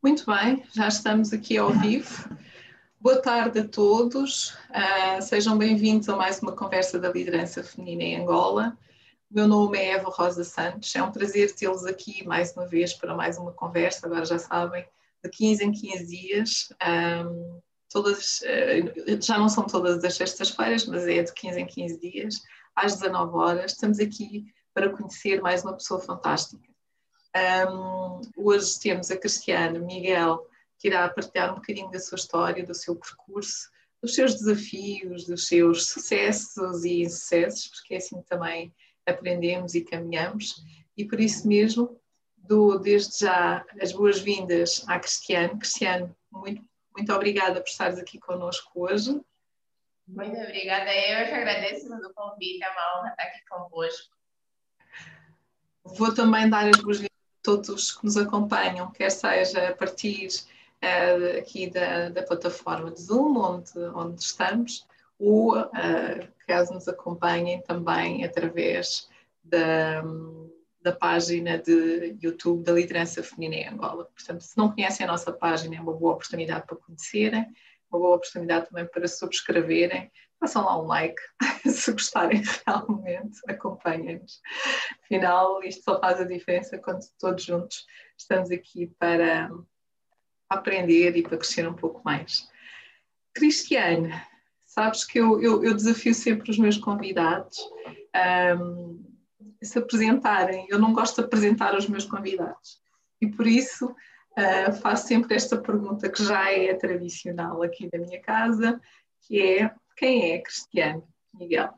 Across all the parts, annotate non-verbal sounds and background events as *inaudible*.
Muito bem, já estamos aqui ao vivo. Boa tarde a todos, uh, sejam bem-vindos a mais uma conversa da liderança feminina em Angola. Meu nome é Eva Rosa Santos, é um prazer tê-los aqui mais uma vez para mais uma conversa, agora já sabem, de 15 em 15 dias. Um, todas, uh, já não são todas as sextas-feiras, mas é de 15 em 15 dias, às 19 horas. Estamos aqui para conhecer mais uma pessoa fantástica um, hoje temos a Cristiane Miguel, que irá partilhar um bocadinho da sua história, do seu percurso, dos seus desafios, dos seus sucessos e insucessos, porque é assim também aprendemos e caminhamos. E por isso mesmo dou desde já as boas-vindas à Cristiane. Cristiane, muito, muito obrigada por estares aqui connosco hoje. Muito obrigada. Eu que agradeço o convite, é uma honra estar aqui convosco. Vou também dar as boas-vindas todos que nos acompanham, quer seja a partir uh, aqui da, da, plataforma de Zoom, onde, onde estamos, ou uh, caso nos acompanhem também através da, da página de YouTube da Liderança Feminina em Angola. Portanto, se não conhecem a nossa página, é uma boa oportunidade para conhecerem, uma boa oportunidade também para subscreverem, façam lá um like, *laughs* se gostarem realmente, acompanhem-nos. Afinal, isto só faz a diferença quando todos juntos estamos aqui para aprender e para crescer um pouco mais. Cristiane, sabes que eu, eu, eu desafio sempre os meus convidados um, a se apresentarem. Eu não gosto de apresentar os meus convidados e por isso uh, faço sempre esta pergunta que já é tradicional aqui da minha casa, que é quem é Cristiane Miguel?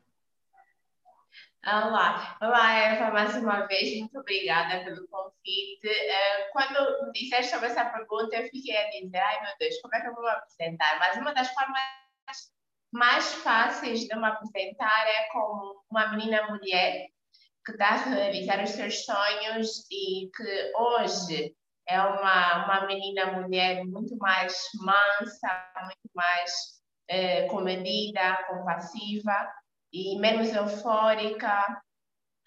Olá, olá Eva, mais uma vez, muito obrigada pelo convite. Uh, quando me disseste sobre essa pergunta, eu fiquei a dizer, ai meu Deus, como é que eu vou me apresentar? Mas uma das formas mais fáceis de me apresentar é como uma menina mulher que está a realizar os seus sonhos e que hoje é uma, uma menina mulher muito mais mansa, muito mais eh, comedida, compassiva e menos eufórica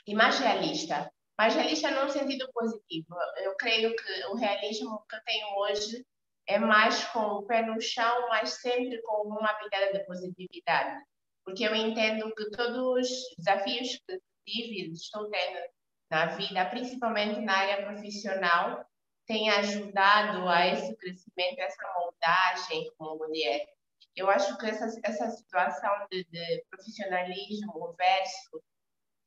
e mais realista. Mais realista num sentido positivo. Eu creio que o realismo que eu tenho hoje é mais com o pé no chão, mas sempre com uma pitada de positividade. Porque eu entendo que todos os desafios que tive estou tendo na vida, principalmente na área profissional, têm ajudado a esse crescimento, essa moldagem como mulher. Eu acho que essa, essa situação de, de profissionalismo versus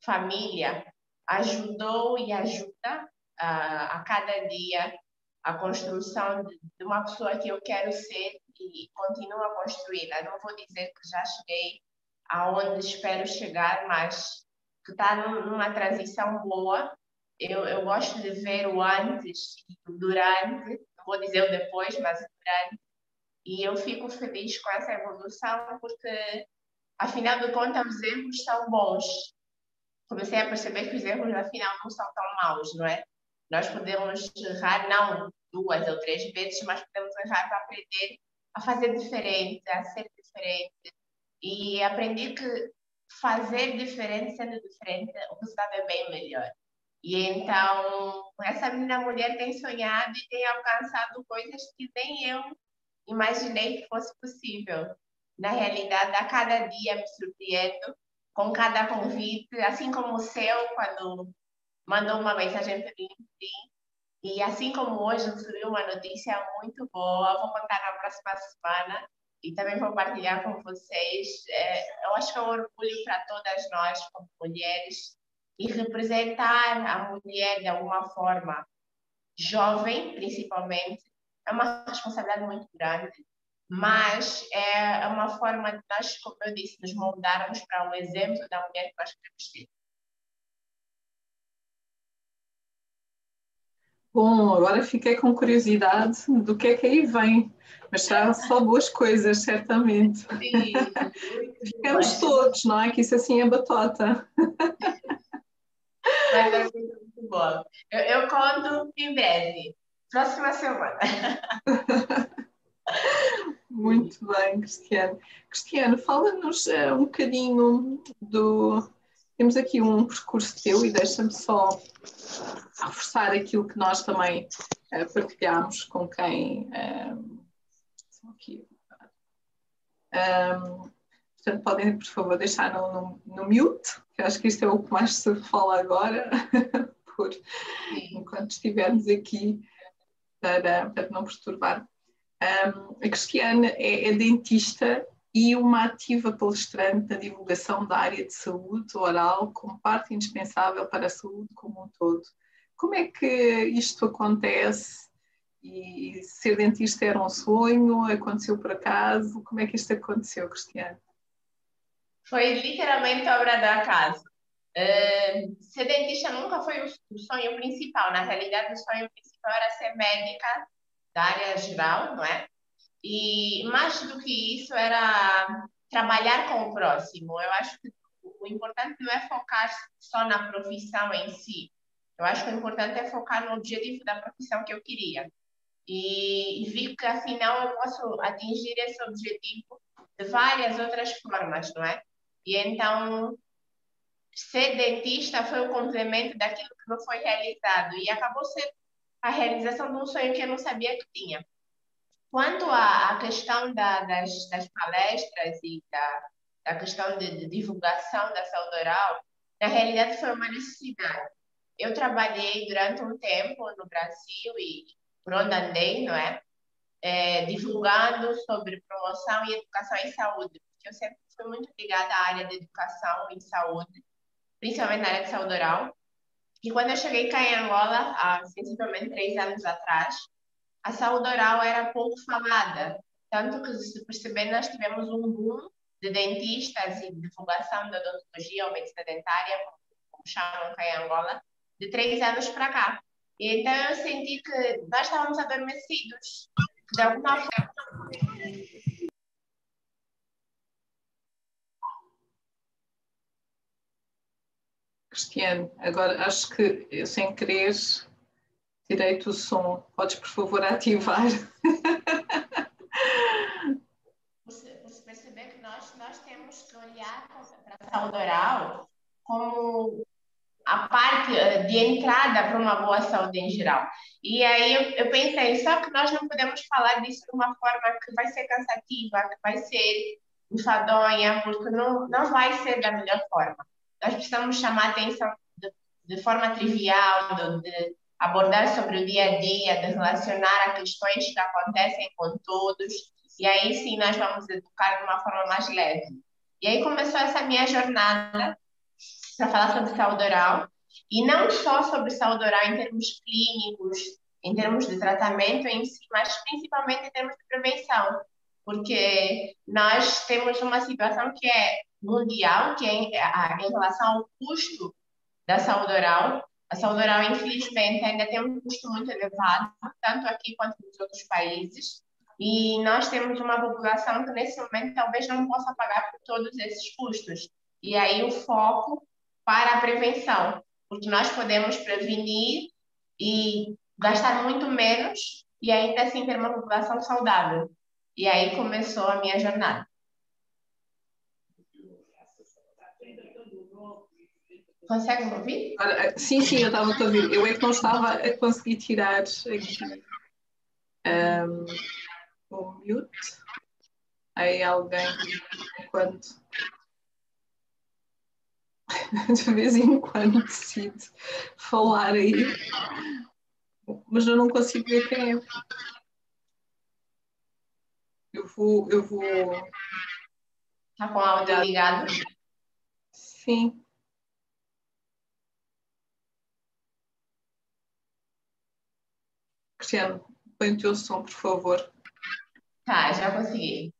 família ajudou e ajuda a, a cada dia a construção de, de, uma pessoa que eu quero ser e continuo a construir. Eu não vou dizer que já cheguei aonde espero chegar, mas que está numa transição boa. Eu, eu gosto de ver o antes e o durante, não vou dizer o depois, mas o durante, e eu fico feliz com essa evolução porque, afinal de contas, os erros são bons. Comecei a perceber que os erros, afinal, não são tão maus, não é? Nós podemos errar, não duas ou três vezes, mas podemos errar para aprender a fazer diferente, a ser diferente. E aprendi que fazer diferente, sendo diferente, o resultado é bem melhor. E então, essa menina mulher tem sonhado e tem alcançado coisas que nem eu imaginei que fosse possível. Na realidade, a cada dia me surpreendo com cada convite, assim como o seu, quando mandou uma mensagem para mim. E assim como hoje surgiu uma notícia muito boa, vou contar na próxima semana e também vou partilhar com vocês. É, eu acho que é um orgulho para todas nós, como mulheres, e representar a mulher de alguma forma, jovem principalmente, é uma responsabilidade muito grande, mas é uma forma de nós, como eu disse, nos moldarmos para o exemplo da mulher que nós queremos ter. Bom, agora fiquei com curiosidade do que é que aí vem, mas serão só boas coisas, certamente. Sim, *laughs* Ficamos todos, não é? Que isso assim é batota. Vai ser muito bom. Eu, eu conto em breve. Próxima semana. *laughs* Muito bem, Cristiano. Cristiano, fala-nos uh, um bocadinho do. Temos aqui um percurso teu e deixa-me só reforçar aquilo que nós também uh, partilhámos com quem. Um, aqui. Um, portanto, podem, por favor, deixar no, no, no, mute, que acho que isto é o que mais se fala agora, *laughs* por, enquanto estivermos aqui, para, para não perturbar. Um, a Cristiane é, é dentista e uma ativa palestrante na divulgação da área de saúde oral como parte indispensável para a saúde como um todo. Como é que isto acontece? E ser dentista era um sonho? Aconteceu por acaso? Como é que isto aconteceu, Cristiane? Foi literalmente obra do acaso. Ser dentista nunca foi o sonho principal. Na realidade, o sonho principal era ser médica da área geral, não é? E mais do que isso, era trabalhar com o próximo. Eu acho que o importante não é focar só na profissão em si. Eu acho que o importante é focar no objetivo da profissão que eu queria. E, e vi que, afinal, eu posso atingir esse objetivo de várias outras formas, não é? E então, ser dentista foi o complemento daquilo que não foi realizado. E acabou sendo a realização de um sonho que eu não sabia que tinha. Quanto à, questão da, das, das, palestras e da, da questão de, de, divulgação da saúde oral, na realidade foi uma necessidade. Eu trabalhei durante um tempo no Brasil e por onde andei, não é? é divulgando sobre promoção e educação em saúde, porque eu sempre fui muito ligada à área de educação e saúde, principalmente na área de saúde oral. E quando eu cheguei cá em Angola, há sensivelmente três anos atrás, a saúde oral era pouco falada. Tanto que, se perceber, nós tivemos um boom de dentistas e divulgação da odontologia ou medicina dentária, como chamam cá em Angola, de três anos para cá. E então eu senti que nós estávamos adormecidos, de alguma forma. Cristiano, agora acho que eu sem querer direito o som. Podes, por favor, ativar. Você, você perceber que nós, nós temos que olhar para a saúde oral como a parte eh, de entrada para uma boa saúde em geral. E aí eu, eu, pensei, só que nós não podemos falar disso de uma forma que vai ser cansativa, que vai ser enfadonha, porque não, não vai ser da melhor forma. Nós precisamos chamar atenção de, de forma trivial, de, de abordar sobre o dia a dia, de relacionar a questões que acontecem com todos, e aí sim nós vamos educar de uma forma mais leve. E aí começou essa minha jornada para falar sobre saúde oral, e não só sobre saúde oral em termos clínicos, em termos de tratamento em si, mas principalmente em termos de prevenção, porque nós temos uma situação que é mundial, que é em, em relação ao custo da saúde oral, a saúde oral, infelizmente, ainda tem um custo muito elevado, tanto aqui quanto nos outros países. E nós temos uma população que, nesse momento, talvez não possa pagar por todos esses custos. E aí o foco para a prevenção, porque nós podemos prevenir e gastar muito menos e ainda assim ter uma população saudável. E aí começou a minha jornada. Consegue me ouvir? Eh, sim, sim, eu estava a ouvir. Eu é que não estava a conseguir tirar aqui um, o mute. Aí alguém, quando *laughs* de vez em quando decido falar aí, mas eu não consigo ver quem é. Eu vou. Eu vou... Está com o áudio ligado? Sim. Cristiano, põe o teu som, por favor. Tá, já consegui.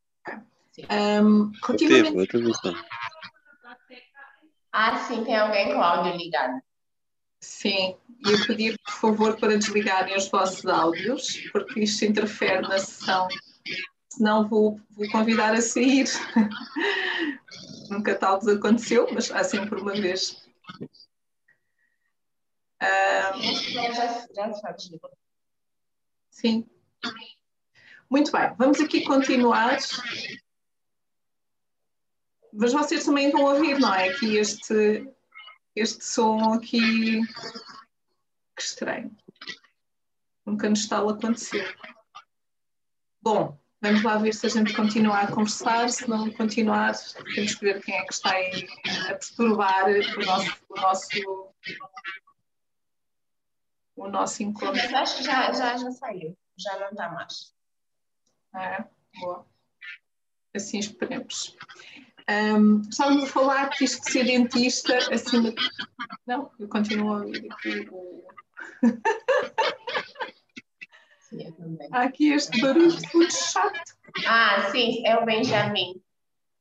Um, relativamente... Ah, sim, tem alguém com o áudio ligado. Sim, e eu pedi, por favor, para desligarem os vossos áudios, porque isto interfere na sessão. Senão vou, vou convidar a sair. *laughs* Nunca tal aconteceu, mas há sempre uma vez. Um... Já, já, já. Sim. Muito bem, vamos aqui continuar. Mas vocês também vão ouvir, não é? Aqui este, este som aqui. Que estranho. nunca nos tal aconteceu. Bom, vamos lá ver se a gente continua a conversar, se não continuar, temos que ver quem é que está aí a perturbar o nosso, o nosso, o nosso encontro. Mas acho que já, já, já saiu, já não está mais. É, boa. Assim esperemos. Um, estávamos a falar que isto de ser dentista de... Não, eu continuo a ouvir aqui o. *laughs* Há aqui este barulho muito chato. Ah, sim, é o Benjamin.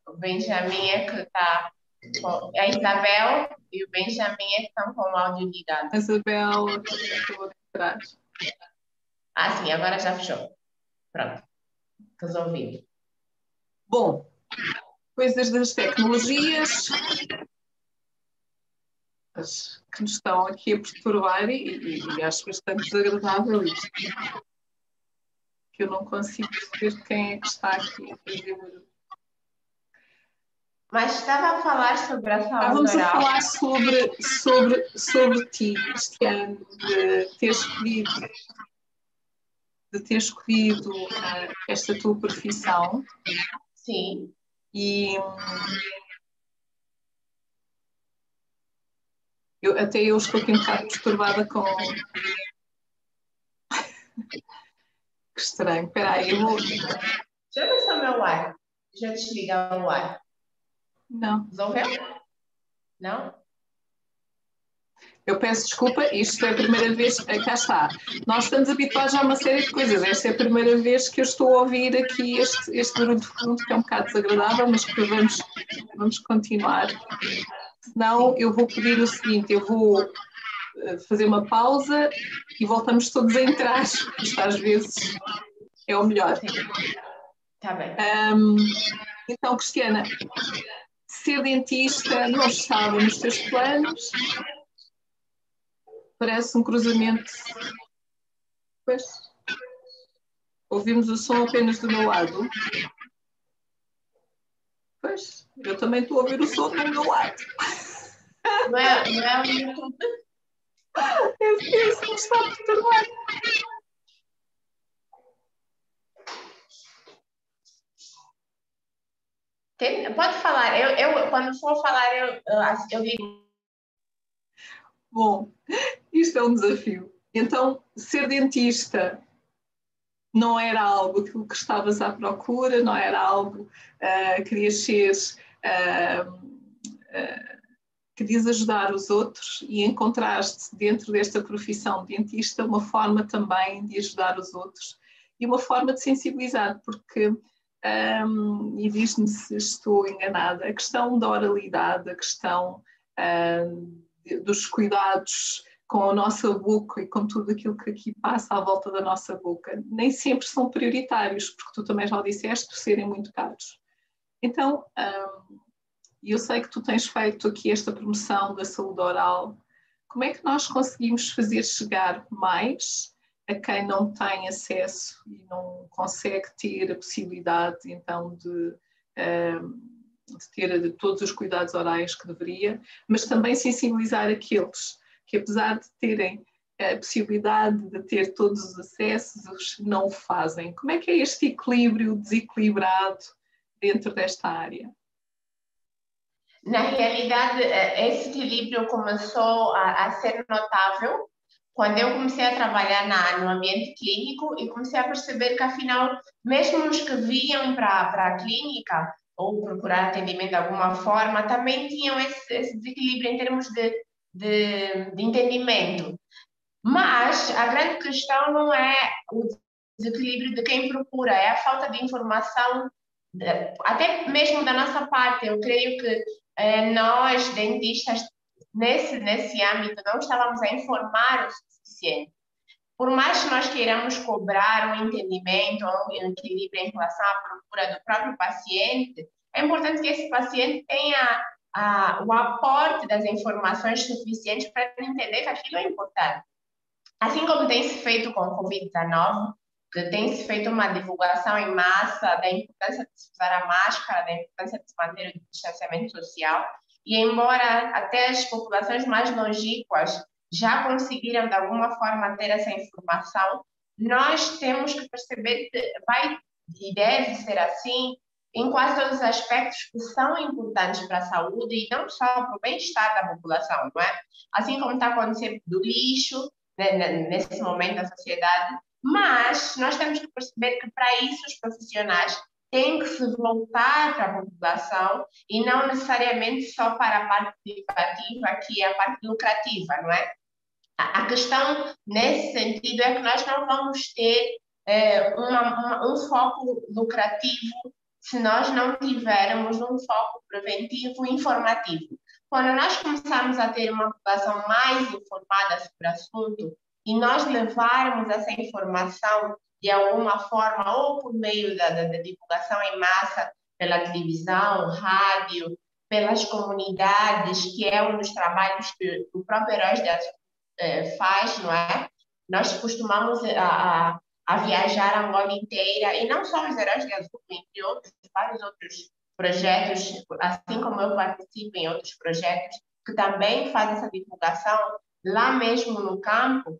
O Benjamin é que está. A Isabel e o Benjamin é estão com o áudio ligado. Isabel acabou de trás. Ah, sim, agora já fechou. Pronto. Resolvido. Bom, coisas das tecnologias que nos estão aqui a perturbar e, e, acho bastante desagradável isto. Que eu não consigo perceber quem é que está aqui a fazer. Mas estava a falar sobre a saúde Estávamos a falar sobre, sobre, sobre ti este ano, de ter escolhido, de ter escolhido uh, esta tua profissão. Sim. E eu, até eu estou aqui um bocado perturbada com. *laughs* que estranho. Espera aí, eu vou. Se é o meu ar. Eu desligar o ar. Não. Resolveu? Não? Eu peço desculpa, isto é a primeira vez, cá está. Nós estamos habituados a uma série de coisas. Esta é a primeira vez que eu estou a ouvir aqui este, este barulho de fundo, que é um bocado desagradável, mas que vamos, vamos continuar. Senão, eu vou pedir o seguinte: eu vou eh, fazer uma pausa e voltamos todos a entrar. *laughs* Isto às vezes é o melhor. Está bem. Um, então, Cristiana, ser dentista não estava nos teus planos? Parece um cruzamento. Pois. Ouvimos o som apenas do meu lado. Pois, eu também estou a ouvir o som do meu lado. Não é, não é? É isso que me está Pode falar, eu, eu, quando for falar, eu, eu, eu digo. Bom, isto é um desafio. Então, ser dentista não era algo que, que estavas à procura, não era algo uh, querias ser, uh, uh, querias ajudar os outros e encontraste dentro desta profissão de dentista uma forma também de ajudar os outros e uma forma de sensibilizar, porque, um, e diz-me se estou enganada, a questão da oralidade, a questão dos cuidados com a nossa boca e com tudo aquilo que aqui passa à volta da nossa boca, nem sempre são prioritários, porque tu também já o disseste, por serem muito caros. Então, hum, eu sei que tu tens feito aqui esta promoção da saúde oral. Como é que nós conseguimos fazer chegar mais a quem não tem acesso e não consegue ter a possibilidade, então, de, hum, de ter todos os cuidados orais que deveria, mas também sensibilizar aqueles que apesar de terem a possibilidade de ter todos os acessos, não o fazem. Como é que é este equilíbrio desequilibrado dentro desta área? Na realidade, eh, esse equilíbrio começou a, a ser notável quando eu comecei a trabalhar na, no ambiente clínico e comecei a perceber que, afinal, mesmo os que vinham para a clínica ou procurar atendimento de alguma forma, também tinham esse, esse desequilíbrio em termos de de, de entendimento. Mas a grande questão não é o desequilíbrio de quem procura, é a falta de informação, de, até mesmo da nossa parte. Eu creio que eh, nós, dentistas, nesse, nesse âmbito, não estávamos a informar o suficiente. Por mais que nós queiramos cobrar um entendimento, um equilíbrio em relação à procura do próprio paciente, é importante que esse paciente tenha a, o aporte das informações suficientes para entender que aquilo é importante. Assim como tem se feito com o Covid-19, que tem se feito uma divulgação em massa da importância de se usar a máscara, da importância de se manter o distanciamento social, e embora até as populações mais longínquas já conseguiram de alguma forma ter essa informação, nós temos que perceber que vai e deve ser assim em quase todos os aspectos que são importantes para a saúde e não só para o bem-estar da população, não é? Assim como está acontecendo do lixo né, nesse momento da sociedade, mas nós temos que perceber que para isso os profissionais têm que se voltar para a população e não necessariamente só para a parte privativa, que é a parte lucrativa, não é? A questão nesse sentido é que nós não vamos ter é, uma, uma, um foco lucrativo se nós não tivermos um foco preventivo e informativo. Quando nós começarmos a ter uma população mais informada sobre o assunto e nós levarmos essa informação de alguma forma, ou por meio da, da, da divulgação em massa, pela televisão, rádio, pelas comunidades, que é um dos trabalhos que o próprio Heróis de Azul é, faz, não é? Nós costumamos a, a a viajar a Angola inteira, e não só os Heróis de Azul, entre outros, vários outros projetos, assim como eu participo em outros projetos, que também fazem essa divulgação lá mesmo no campo.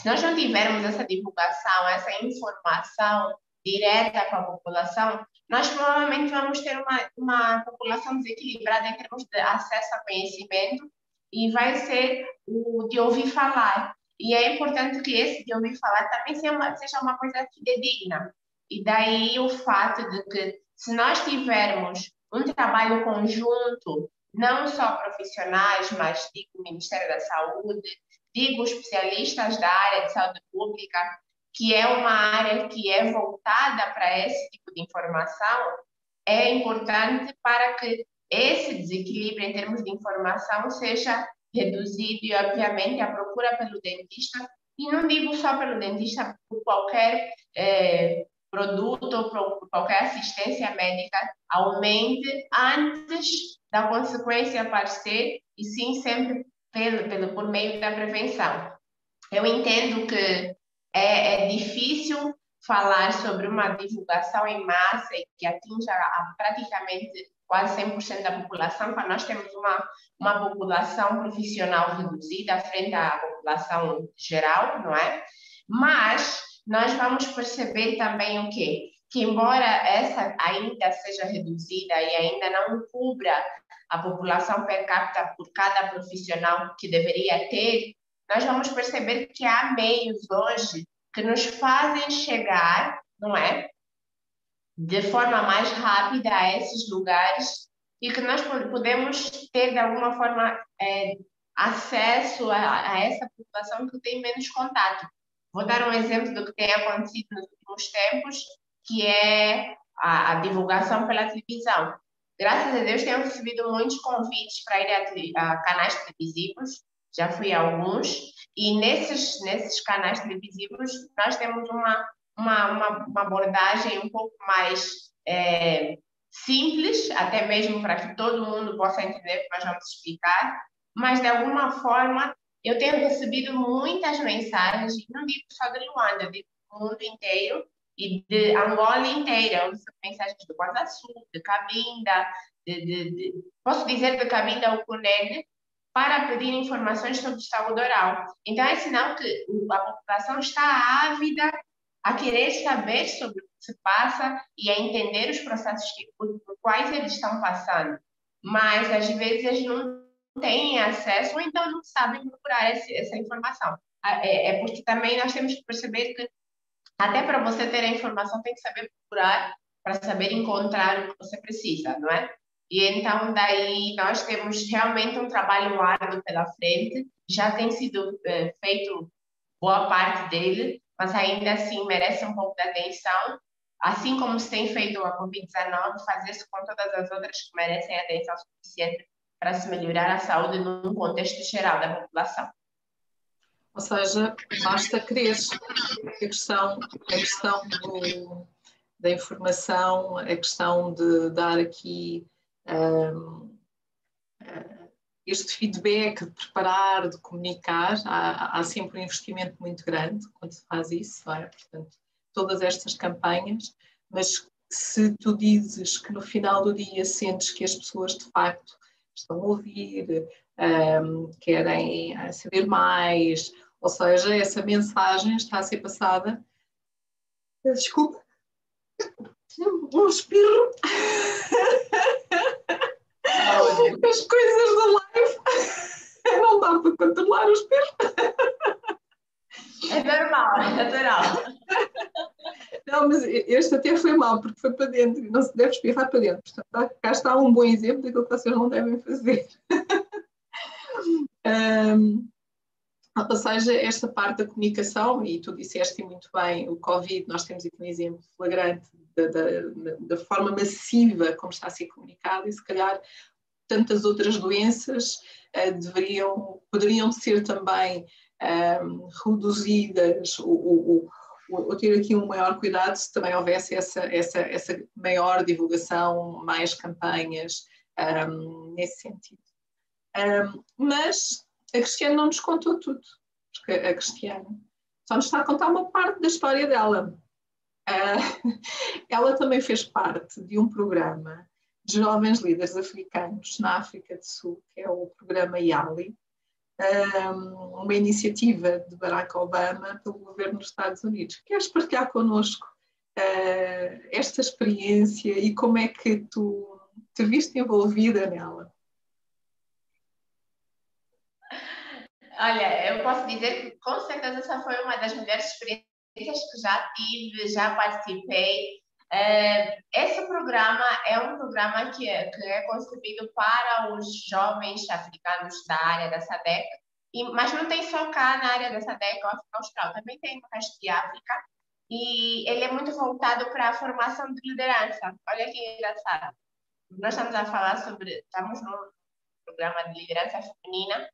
Se nós não tivermos essa divulgação, essa informação direta para a população, nós provavelmente vamos ter uma, uma população desequilibrada em termos de acesso a conhecimento e vai ser o de ouvir falar. E é importante que esse de ouvir falar também seja uma, seja uma coisa fidedigna. E daí o fato de que, se nós tivermos um trabalho conjunto, não só profissionais, mas digo Ministério da Saúde, digo especialistas da área de saúde pública, que é uma área que é voltada para esse tipo de informação, é importante para que esse desequilíbrio em termos de informação seja reduzido e, obviamente, a procura pelo dentista, e não digo só pelo dentista, por qualquer é, produto ou por qualquer assistência médica, aumente antes da consequência aparecer, e sim sempre pelo, pelo, por meio da prevenção. Eu entendo que é, é difícil falar sobre uma divulgação em massa que atinja praticamente quase 100% da população, para nós temos uma, uma população profissional reduzida frente à população geral, não é? Mas nós vamos perceber também o quê? Que embora essa ainda seja reduzida e ainda não cubra a população per capita por cada profissional que deveria ter, nós vamos perceber que há meios hoje que nos fazem chegar, não é? de forma mais rápida a esses lugares e que nós podemos ter, de alguma forma, é, acesso a, a, essa população que tem menos contato. Vou dar um exemplo do que tem acontecido nos últimos tempos, que é a, a divulgação pela televisão. Graças a Deus, tenho recebido muitos convites para ir a, a canais televisivos, já fui a alguns, e nesses, nesses canais televisivos nós temos uma uma, uma, uma abordagem um pouco mais é, simples, até mesmo para que todo mundo possa entender o que nós vamos explicar, mas de alguma forma eu tenho recebido muitas mensagens, não digo só de Luanda, digo do mundo inteiro e de Angola inteira, eu mensagens do Sul, de Cabinda, de, de, de, posso dizer de Cabinda ao Cunene, para pedir informações sobre saúde oral. Então, é sinal que a população está ávida a querer saber sobre o que se passa e a entender os processos que, por, por quais eles estão passando. Mas, às vezes, eles não têm acesso ou então não sabem procurar esse, essa informação. É, é porque também nós temos que perceber que até para você ter a informação tem que saber procurar para saber encontrar o que você precisa, não é? E então daí nós temos realmente um trabalho árduo pela frente, já tem sido é, feito boa parte dele, mas ainda assim merece um pouco de atenção, assim como se tem feito a Covid-19, fazer-se com todas as outras que merecem atenção suficiente para se melhorar a saúde num contexto geral da população. Ou seja, basta querer. A questão, a questão do, da informação, a questão de dar aqui um, este feedback, de preparar, de comunicar, há, há, sempre um investimento muito grande quando se faz isso, é? Portanto, todas estas campanhas, mas se tu dizes que no final do dia sentes que as pessoas de facto estão a ouvir, um, querem saber mais, Ou seja, essa mensagem está a ser passada. Desculpa. Um espirro. As coisas da live. Não dá para controlar o espirro. É normal, é natural. Não, mas este até foi mal, porque foi para dentro, não se deve espirrar para dentro. Portanto, cá está um bom exemplo daquilo que vocês não devem fazer. *laughs* um, ou seja, esta parte da comunicação, e tu disseste muito bem, o Covid, nós temos aqui um exemplo flagrante da, da, da forma massiva como está a ser comunicado, e se calhar tantas outras doenças uh, deveriam, poderiam ser também um, reduzidas, ou, ou, ter aqui um maior cuidado se também houvesse essa, essa, essa maior divulgação, mais campanhas um, nesse sentido. Um, mas a Cristiane não nos contou tudo, porque a Cristiane só nos está a contar uma parte da história dela. Uh, *laughs* ela também fez parte de um programa de jovens líderes africanos na África do Sul, que é o programa YALI, uma iniciativa de Barack Obama pelo governo dos Estados Unidos. Queres partilhar connosco uh, esta experiência e como é que tu te viste envolvida nela? Olha, eu posso dizer que com certeza essa foi uma das melhores experiências que já tive, já participei. Uh, esse programa é um programa que é, que é concebido para os jovens africanos da área da SADEC, mas não tem só cá na área da SADEC ou África Austral, também tem no resto de África, e ele é muito voltado para a formação de liderança. Olha que engraçado. Nós estamos a falar sobre, estamos no programa de liderança feminina,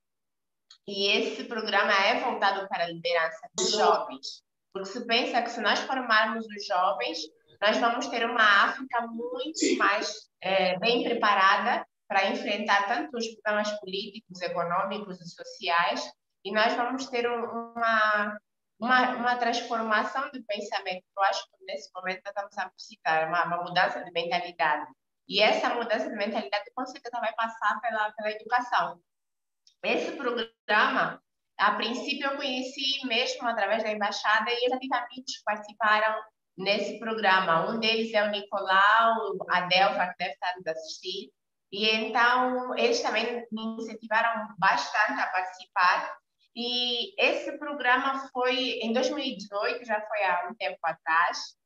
e esse programa é voltado para a liderança dos jovens. Porque se pensa que se nós formarmos os jovens, nós vamos ter uma África muito mais é, bem preparada para enfrentar tanto os problemas políticos, econômicos e sociais, e nós vamos ter uma, uma, uma transformação de pensamento. Eu acho que nesse momento estamos a precisar uma, uma mudança de mentalidade. E essa mudança de mentalidade, com certeza, vai passar pela, pela educação. Esse programa, a princípio, eu conheci mesmo através da embaixada e eu já amigos que participaram nesse programa. Um deles é o Nicolau, a Delva, que deve estar nos assistir. E então, eles também me incentivaram bastante a participar. E esse programa foi em 2018, já foi há um tempo atrás.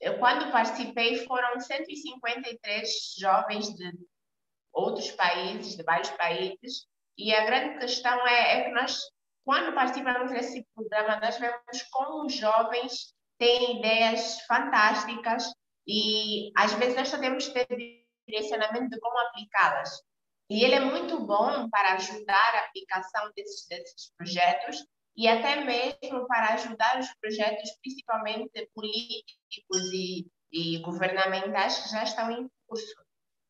Eu, quando participei, foram 153 jovens de outros países, de vários países, e a grande questão é, é que nós, quando participamos desse programa, nós vemos como os jovens têm ideias fantásticas e às vezes nós só temos que ter direcionamento de como aplicá-las. E ele é muito bom para ajudar a aplicação desses, desses projetos e até mesmo para ajudar os projetos, principalmente políticos e, e governamentais, que já estão em curso.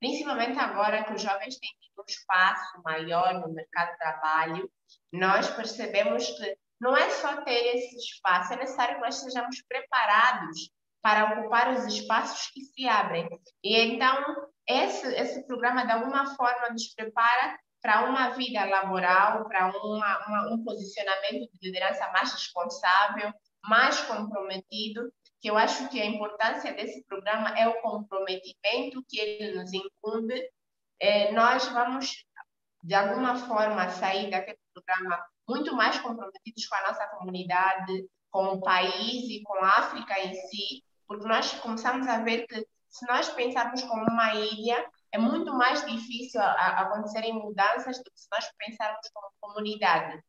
Principalmente agora que os jovens têm um espaço maior no mercado de trabalho, nós percebemos que não é só ter esse espaço, é necessário que nós sejamos preparados para ocupar os espaços que se abrem. E então, esse, esse programa, de alguma forma, nos prepara para uma vida laboral, para uma, uma, um posicionamento de liderança mais responsável, mais comprometido, que eu acho que a importância desse programa é o comprometimento que ele nos incumbe é, nós vamos, de alguma forma, sair daquele programa muito mais comprometidos com a nossa comunidade, com o país e com a África em si, porque nós começamos a ver que se nós pensarmos como uma ilha, é muito mais difícil a, a acontecerem mudanças do que se nós pensarmos como comunidade.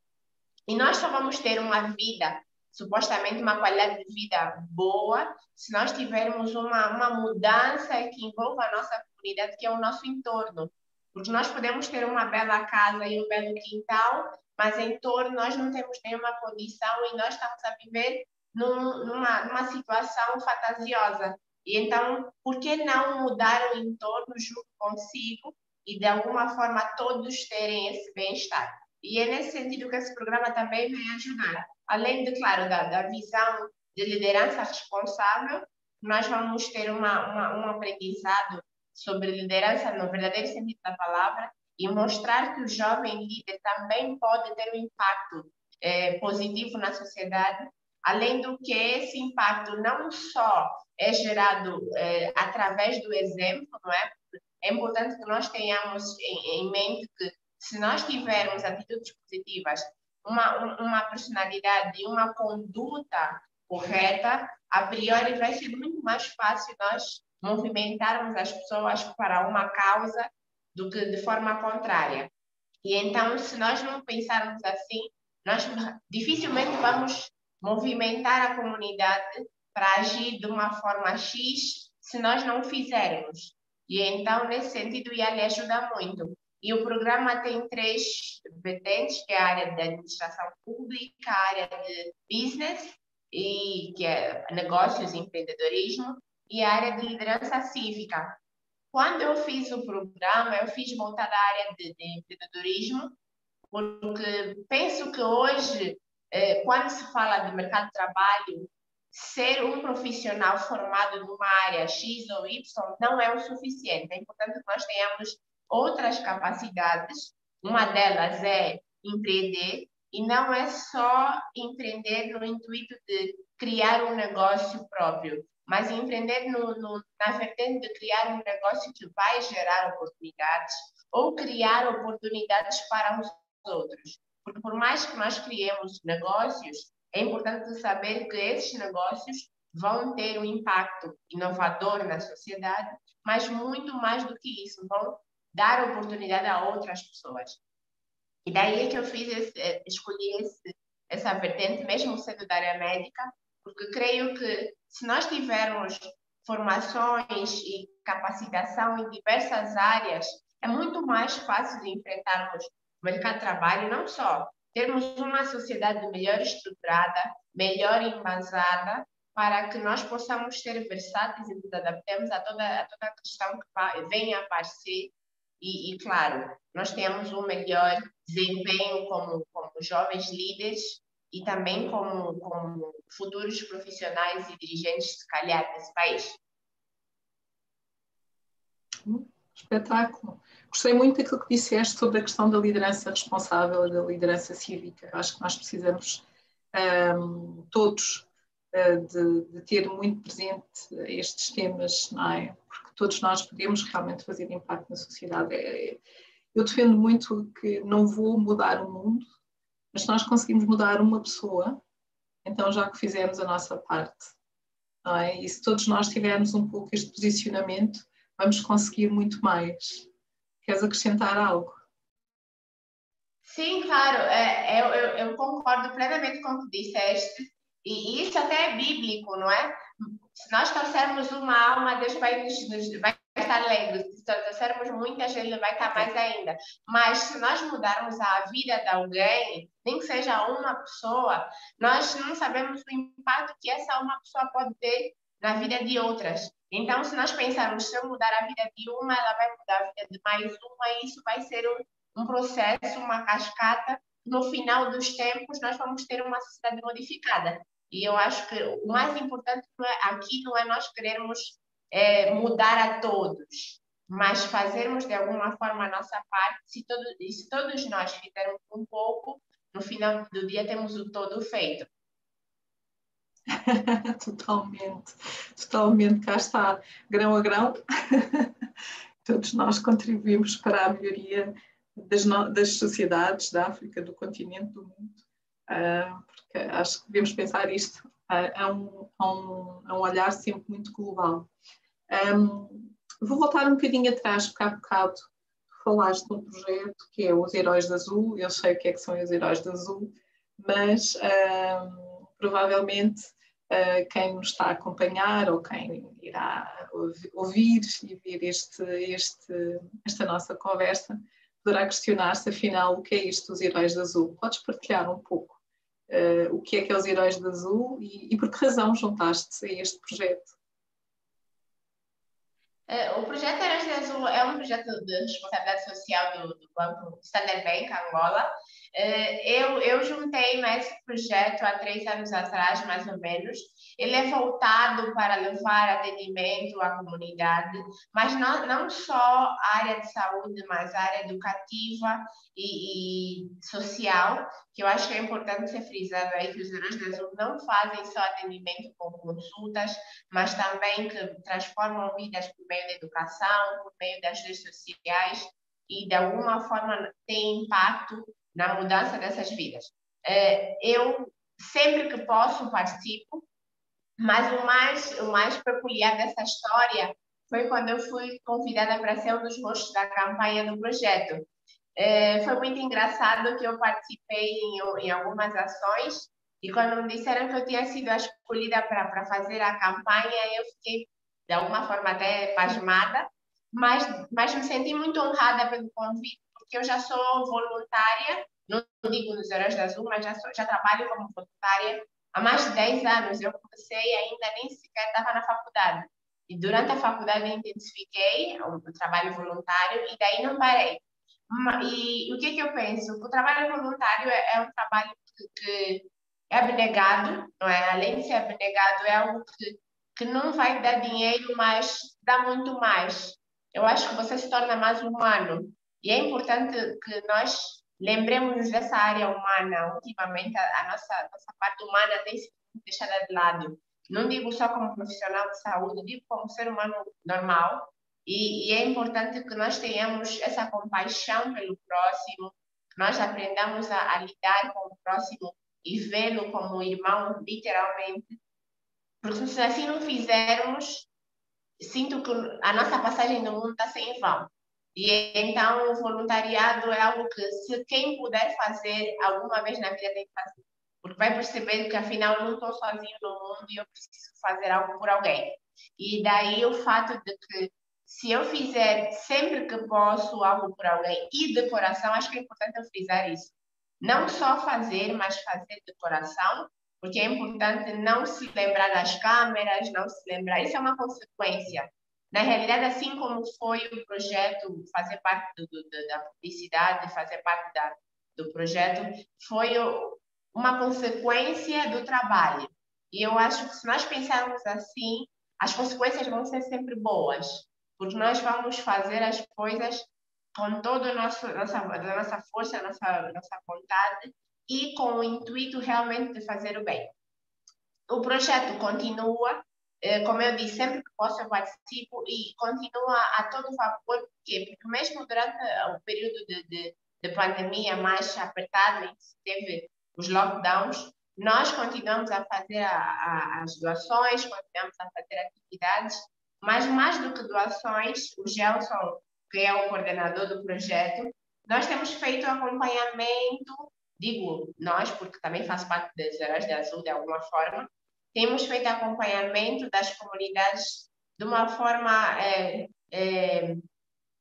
E nós só vamos ter uma vida, supostamente uma qualidade de vida boa, se nós tivermos uma, uma mudança que envolva a nossa comunidade, que é o nosso entorno. Porque nós podemos ter uma bela casa e um belo quintal, mas em torno nós não temos nenhuma condição e nós estamos a viver num, numa, numa situação fantasiosa. E então, por que não mudar o entorno junto consigo e de alguma forma todos terem esse bem-estar? E é nesse sentido que esse programa também vai ajudar. Além, de, claro, da, da visão de liderança responsável, nós vamos ter uma, uma, um aprendizado sobre liderança no verdadeiro sentido da palavra e mostrar que o jovem líder também pode ter um impacto é, positivo na sociedade, além do que esse impacto não só é gerado é, através do exemplo, não é? É importante que nós tenhamos em, em mente que se nós tivermos atitudes positivas, uma, uma personalidade e uma conduta correta, a priori vai ser muito mais fácil nós movimentarmos as pessoas para uma causa do que de forma contrária. E então, se nós não pensarmos assim, nós dificilmente vamos movimentar a comunidade para agir de uma forma X se nós não fizermos. E então, nesse sentido, IA ajuda muito. E o programa tem três vertentes, que é a área de administração pública, a área de business, e, que é negócios e empreendedorismo, e a área de liderança cívica. Quando eu fiz o programa, eu fiz voltada à área de, de empreendedorismo, porque penso que hoje, eh, quando se fala de mercado de trabalho, ser um profissional formado numa área X ou Y não é o suficiente. É importante que nós tenhamos outras capacidades. Uma delas é empreender, e não é só empreender no intuito de criar um negócio próprio, mas empreender no, no, na vertente de criar um negócio que vai gerar oportunidades ou criar oportunidades para os outros. Porque por mais que nós criemos negócios, é importante saber que esses negócios vão ter um impacto inovador na sociedade, mas muito mais do que isso, vão dar oportunidade a outras pessoas. E daí é que eu fiz esse, eh, escolhi esse, essa vertente, mesmo sendo da área médica, porque creio que se nós tivermos formações e capacitação em diversas áreas, é muito mais fácil de enfrentarmos o mercado de trabalho, não só termos uma sociedade melhor estruturada, melhor embasada, para que nós possamos ser versáteis e nos adaptemos a toda, a toda a questão que vem a aparecer. E, e, claro, nós temos um melhor desempenho como, como jovens líderes e também como, como futuros profissionais e dirigentes, se calhar, desse país. Espetáculo. Gostei muito daquilo que disseste sobre a questão da liderança responsável da liderança cívica. Acho que nós precisamos um, todos uh, de, de, ter muito presente estes temas, não é? Porque todos nós podemos realmente fazer impacto na sociedade. É, eu defendo muito que não vou mudar o mundo, mas se nós conseguimos mudar uma pessoa, então já que fizemos a nossa parte. É? E se todos nós tivermos um pouco este posicionamento, vamos conseguir muito mais. Queres acrescentar algo? Sim, claro, é, eu, eu, eu, concordo plenamente com o que disseste, e isso até é bíblico, não é? Se nós trouxermos uma alma, Deus vai, nos, nos, vai estar alegre. Se trouxermos muitas, Ele vai estar mais ainda. Mas se nós mudarmos a vida de alguém, nem que seja uma pessoa, nós não sabemos o impacto que essa uma pessoa pode ter na vida de outras. Então, se nós pensarmos, se eu mudar a vida de uma, ela vai mudar a vida de mais uma, e isso vai ser um, um processo, uma cascata. No final dos tempos, nós vamos ter uma sociedade modificada. E eu acho que o mais importante é, aqui não é nós querermos é, mudar a todos, mas fazermos de alguma forma a nossa parte. Se, todo, se todos nós fizermos um pouco, no final do dia temos o todo feito. *laughs* totalmente, totalmente, cá está, grão a grão, *laughs* todos nós contribuímos para a melhoria das, das, sociedades da África, do continente, do mundo, uh, porque acho que devemos pensar isto a, um, um, a, um, olhar sempre muito global. Um, vou voltar um bocadinho atrás, porque há bocado falaste de um projeto que é os Heróis de Azul, eu sei o que é que são os Heróis de Azul, mas um, provavelmente uh, quem nos está a acompanhar ou quem irá ouvir e ver este, este, esta nossa conversa poderá questionar-se afinal o que é isto dos Heróis de Azul. Podes partilhar um pouco uh, o que é que é os Heróis de Azul e, e por que razão juntaste-te a este projeto? Uh, o projeto de Azul é um projeto de responsabilidade social do, do Banco Standard Bank Angola eu, eu juntei esse projeto há três anos atrás, mais ou menos. Ele é voltado para levar atendimento à comunidade, mas não, não só área de saúde, mas área educativa e, e social, que eu acho que é importante ser frisado aí que os heróis da Azul não fazem só atendimento com consultas, mas também que transformam vidas por meio da educação, por meio das redes sociais e de alguma forma tem impacto na mudança dessas vidas. É, eu sempre que posso participo, mas o mais o mais peculiar dessa história foi quando eu fui convidada para ser um dos rostos da campanha do projeto. É, foi muito engraçado que eu participei em, em, algumas ações e quando me disseram que eu tinha sido escolhida para fazer a campanha, eu fiquei de alguma forma até pasmada, mas, mas me senti muito honrada pelo convite, porque eu já sou voluntária, não digo nos Heróis da Azul, mas já, sou, já trabalho como voluntária há mais de 10 anos. Eu comecei ainda nem sequer estava na faculdade. E durante a faculdade eu intensifiquei o, o trabalho voluntário e daí não parei. E, o que, que eu penso? O trabalho voluntário é, é um trabalho que, que, é abnegado, não é? Além de ser abnegado, é algo que, que não vai dar dinheiro, mas dá muito mais. Eu acho que você se torna mais humano. E é importante que nós lembremos dessa área humana. Ultimamente, a, nossa, nossa parte humana tem sido deixada de lado. Não digo só como profissional de saúde, digo como ser humano normal. E, e é importante que nós tenhamos essa compaixão pelo próximo, nós aprendamos a, a lidar com o próximo e vê-lo como irmão, literalmente. Porque se assim não fizermos, sinto que a nossa passagem no mundo está sem vão. E então o voluntariado é algo que se quem puder fazer alguma vez na vida tem que fazer, porque vai perceber que afinal não estou sozinho no mundo e eu preciso fazer algo por alguém. E daí o fato de que se eu fizer sempre que posso algo por alguém e de coração, acho que é importante eu frisar isso. Não só fazer, mas fazer de coração, porque é importante não se lembrar das câmeras, não se lembrar, isso é uma consequência. Na realidade, assim como foi o projeto, fazer parte do, do, da publicidade, fazer parte da, do projeto, foi uma consequência do trabalho. E eu acho que se nós pensarmos assim, as consequências vão ser sempre boas, porque nós vamos fazer as coisas com toda a nossa, nossa, força, nossa, nossa vontade, e com o intuito realmente de fazer o bem. O projeto continua, como eu disse, sempre que posso eu participo e continua a todo vapor, por quê? Porque mesmo durante o período de, de, de pandemia mais apertado, em que teve os lockdowns, nós continuamos a fazer a, a, as doações, continuamos a fazer atividades, mas mais do que doações, o Gelson, que é o coordenador do projeto, nós temos feito acompanhamento digo nós, porque também faço parte das Heróis de Azul de alguma forma, temos feito acompanhamento das comunidades de uma forma, é, é,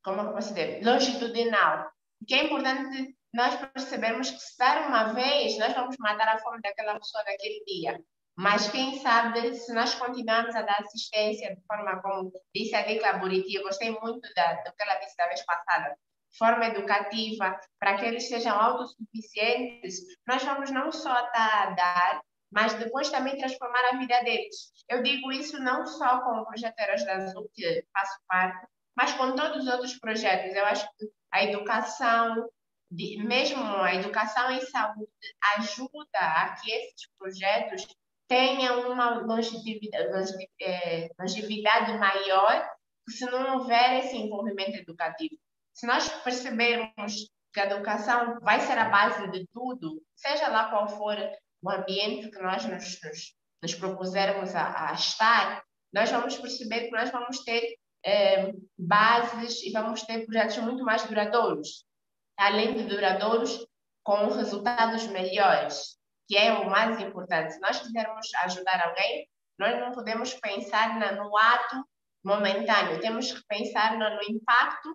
como eu posso dizer, longitudinal. O que é importante nós percebermos que se uma vez, nós vamos matar a fome daquela pessoa naquele dia. Mas quem sabe, se nós continuarmos a dar assistência de forma como disse a Dicla Buriti, eu gostei muito da, do que ela disse da vez passada, forma educativa, para que eles sejam autossuficientes, nós vamos não só estar a dar, mas depois também transformar a vida deles. Eu digo isso não só com o projeto Eras da Azul, que faço parte, mas com todos os outros projetos. Eu acho que a educação, mesmo a educação em saúde, ajuda a que esses projetos tenham uma longevidade, eh, longevidade maior se não houver esse envolvimento educativo. Se nós percebermos que a educação vai ser a base de tudo, seja lá qual for o ambiente que nós nos, nos, nos propusermos a, a, estar, nós vamos perceber que nós vamos ter eh, bases e vamos ter projetos muito mais duradouros. Além de duradouros, com resultados melhores, que é o mais importante. Se nós quisermos ajudar alguém, nós não podemos pensar no ato momentâneo, temos que pensar no, impacto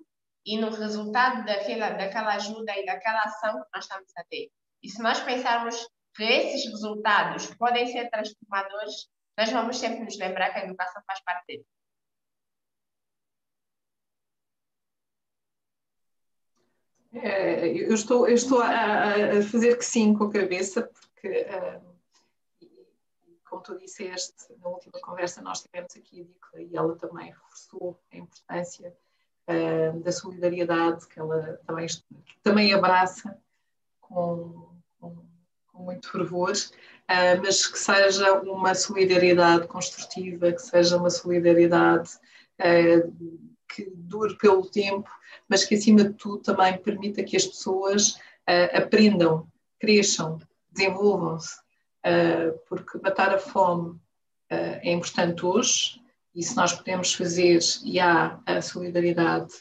e no resultado daquela, daquela ajuda e daquela ação que nós estamos a ter. E se nós pensarmos esses resultados podem ser transformadores, nós vamos sempre nos lembrar que a educação faz parte dele. É, eu estou, eu estou a, a, fazer que sim com a cabeça, porque, como tu disseste, na última conversa nós tivemos aqui a Dicla e ela também reforçou a importância da solidariedade que ela também, também abraça com, com, com muito fervor, mas que seja uma solidariedade construtiva, que seja uma solidariedade que dure pelo tempo, mas que acima de tudo também permita que as pessoas aprendam, cresçam, desenvolvam-se, porque matar a fome é importante hoje, e se nós podemos fazer, e há a solidariedade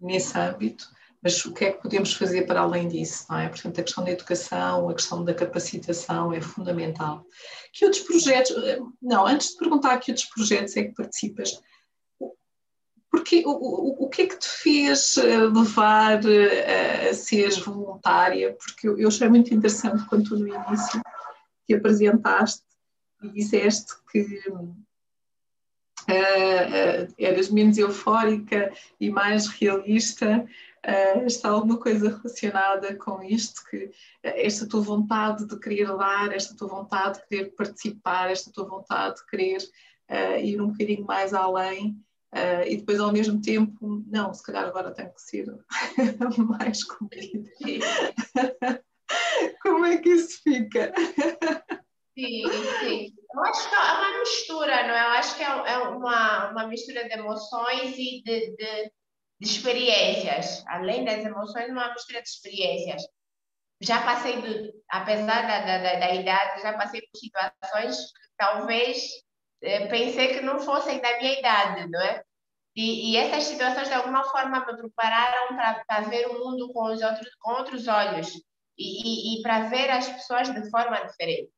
nesse âmbito, mas o que é que podemos fazer para além disso, não é? Portanto, a questão da educação, a questão da capacitação é fundamental. Que outros projetos, não, antes de perguntar que outros projetos é que participas, porque, o, o, o que é que te fez eh, levar a, eh, a seres voluntária? Porque eu, eu achei muito interessante quando tu no início te apresentaste e disseste que uh, uh, eras menos eufórica e mais realista, uh, está alguma coisa relacionada com isto, que esta tua vontade de querer dar, esta tua vontade de querer participar, esta tua vontade de querer ir um bocadinho mais além, e depois ao mesmo tempo, não, se calhar agora tem que ser *laughs* mais comida. Como é que isso fica? Sim, sim. Eu acho que é uma mistura, não é? Eu acho que é, é uma, uma mistura de emoções e de, de, de experiências. Além das emoções, uma mistura de experiências. Já passei, do, apesar da, da, da, da idade, já passei por situações que talvez eh, pensei que não fossem da minha idade, não é? E, e essas situações, de alguma forma, me prepararam para ver o mundo com, os outros, com outros olhos e, e, e para ver as pessoas de forma diferente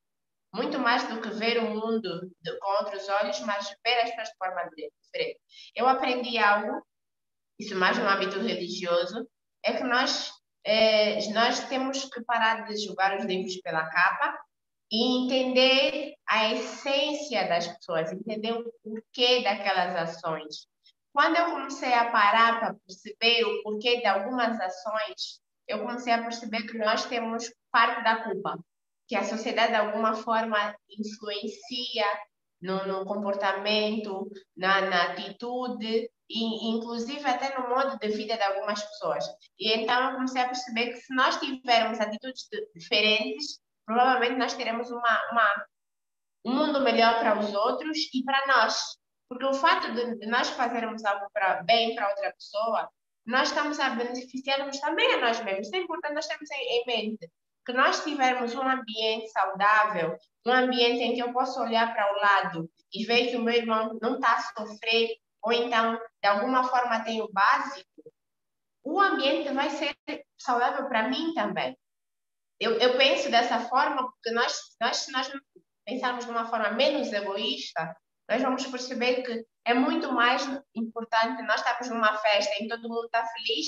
muito mais do que ver o mundo de, com outros olhos, mas ver as pessoas de forma diferente. Eu aprendi algo, isso mais no âmbito religioso, é que nós, é, nós temos que parar de julgar os livros pela capa e entender a essência das pessoas, entender o porquê daquelas ações. Quando eu comecei a parar para perceber o porquê de algumas ações, eu comecei a perceber que nós temos parte da culpa que a sociedade de alguma forma influencia no, no comportamento, na, na atitude e inclusive até no modo de vida de algumas pessoas. E então eu comecei a perceber que se nós tivermos atitudes diferentes, provavelmente nós teremos uma, uma, um mundo melhor para os outros e para nós. Porque o fato de, nós fazermos algo para bem para outra pessoa, nós estamos a beneficiarmos também a nós mesmos. Isso é importante nós termos em, em mente que nós tivermos um ambiente saudável, um ambiente em que eu posso olhar para o lado e ver que o meu irmão não está a sofrer, ou então, de alguma forma, tem o básico, o ambiente vai ser saudável para mim também. Eu, eu penso dessa forma porque nós, nós, se nós pensarmos de uma forma menos egoísta, nós vamos perceber que é muito mais importante nós estarmos numa festa em que todo mundo está feliz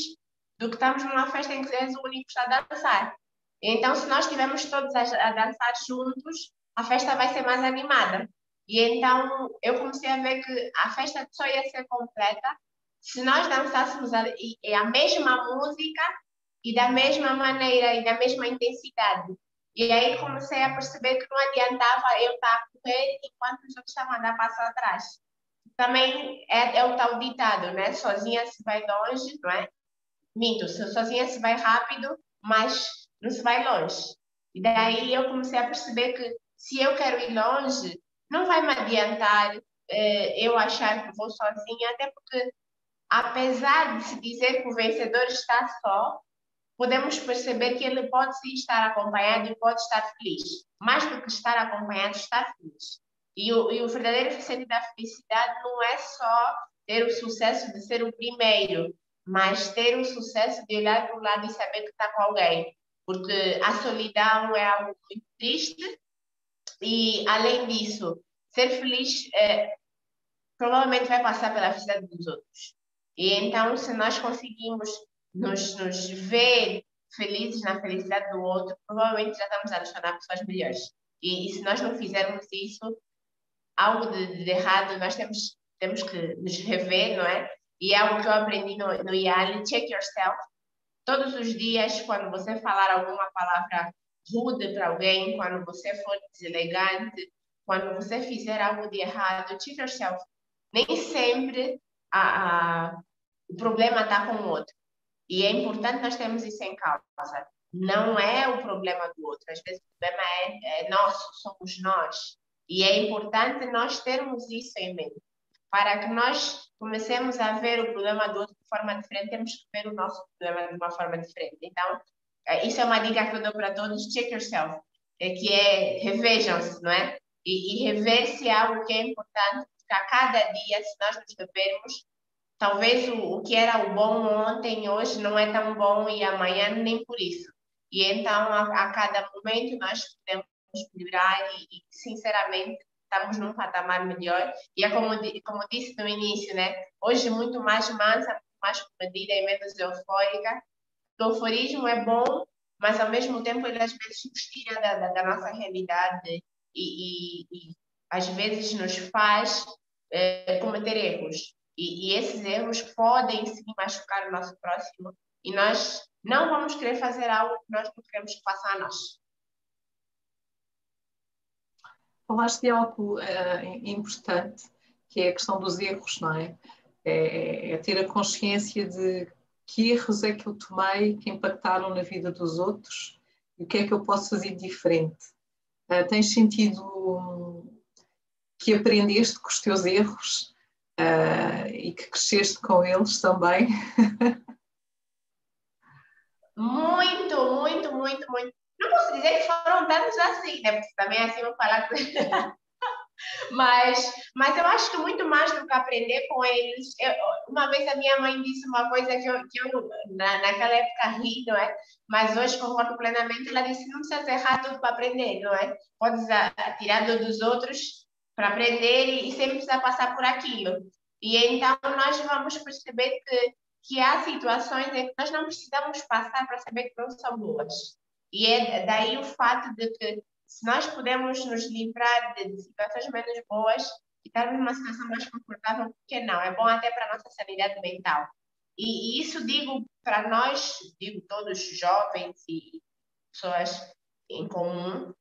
do que estamos numa festa em que és o único que está a dançar. Então, se nós estivermos todos a, a dançar juntos, a festa vai ser mais animada. E então, eu comecei a ver que a festa só ia ser completa se nós dançássemos a, a mesma música e da mesma maneira e da mesma intensidade. E aí comecei a perceber que não adiantava eu estar a correr enquanto os outros estavam a dar passo atrás. Também é, é o tal ditado, né? Sozinha se vai longe, não é? Minto, sozinha se vai rápido, mas não se vai longe. E daí eu comecei a perceber que se eu quero ir longe, não vai me adiantar eh, eu achar que vou sozinha, até porque, apesar de se dizer que o vencedor está só, podemos perceber que ele pode sim estar acompanhado e pode estar feliz. Mais do que estar acompanhado, estar feliz. E o, e o verdadeiro sentido da felicidade não é só ter o sucesso de ser o primeiro, mas ter o sucesso de olhar para o lado e saber que está com alguém porque a solidão é algo muito triste e, além disso, ser feliz é, provavelmente vai passar pela felicidade dos outros. E então, se nós conseguimos nos, nos ver felizes na felicidade do outro, provavelmente já estamos a nos tornar pessoas melhores. E, e se nós não fizermos isso, algo de, de, errado, nós temos, temos que nos rever, não é? E é algo que eu aprendi no, no IALI, check yourself, todos os dias, quando você falar alguma palavra rude para alguém, quando você for deselegante, quando você fizer algo de errado, check yourself. Nem sempre a, a, o problema está com o outro. E é importante nós termos isso em causa. Não é o problema do outro. Às vezes o problema é, é nosso, somos nós. E é importante nós termos isso em mente. Para que nós comecemos a ver o problema do outro de forma diferente, temos que ver o nosso problema de uma forma diferente. Então, isso é uma dica que eu dou para todos, check yourself, é que é revejam-se, não é? E, e rever se é algo que é importante, porque a cada dia, se nós nos revermos, talvez o, o que era o bom ontem, hoje não é tão bom e amanhã nem por isso. E então, a, a cada momento, nós podemos melhorar e, e, sinceramente, estamos num patamar melhor. E é como, como disse no início, né? Hoje, muito mais mansa, mais comedida e menos eufórica. O euforismo é bom, mas ao mesmo tempo ele às vezes nos tira da, da, da nossa realidade e, e, e, às vezes nos faz é, cometer erros. E, e, esses erros podem sim machucar o nosso próximo e nós não vamos querer fazer algo que nós não queremos que faça a nós. Falaste de algo uh, importante, que é a questão dos erros, não é? É, é ter a consciência de que erros é que eu tomei que impactaram na vida dos outros e o que é que eu posso fazer diferente. Uh, tens sentido um, que aprendeste com os teus erros uh, e que cresceste com eles também? *laughs* muito, muito, muito, muito. Não posso dizer que foram tantos assim, né? Porque também assim vou falar. Mas, mas eu acho que muito mais do que aprender com eles. Eu, uma vez a minha mãe disse uma coisa que eu, que eu na, naquela época ri, não é? Mas hoje concordo plenamente. Ela disse: não precisa errar tudo para aprender, não é? Podes tirar dos outros para aprender e, e sempre precisa passar por aquilo. E então nós vamos perceber que, que há situações em que nós não precisamos passar para saber que não são boas. E é daí o fato de que se nós pudermos nos livrar de, situações menos boas e estarmos numa situação mais confortável, por que não? É bom até para a nossa sanidade mental. E, e isso digo para nós, digo todos jovens e pessoas em comum,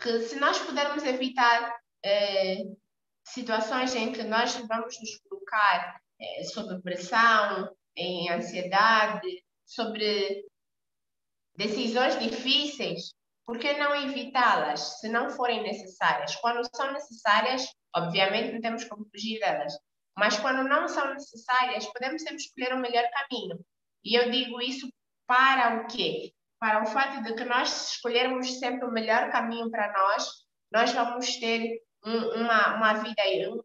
que se nós pudermos evitar eh, situações em que nós vamos nos colocar eh, sob pressão, em ansiedade, sobre decisões difíceis, por que não evitá-las se não forem necessárias? Quando são necessárias, obviamente não temos como fugir delas, mas quando não são necessárias, podemos sempre escolher o melhor caminho. E eu digo isso para o quê? Para o fato de que nós escolhermos sempre o melhor caminho para nós, nós vamos ter um, uma, uma vida, um,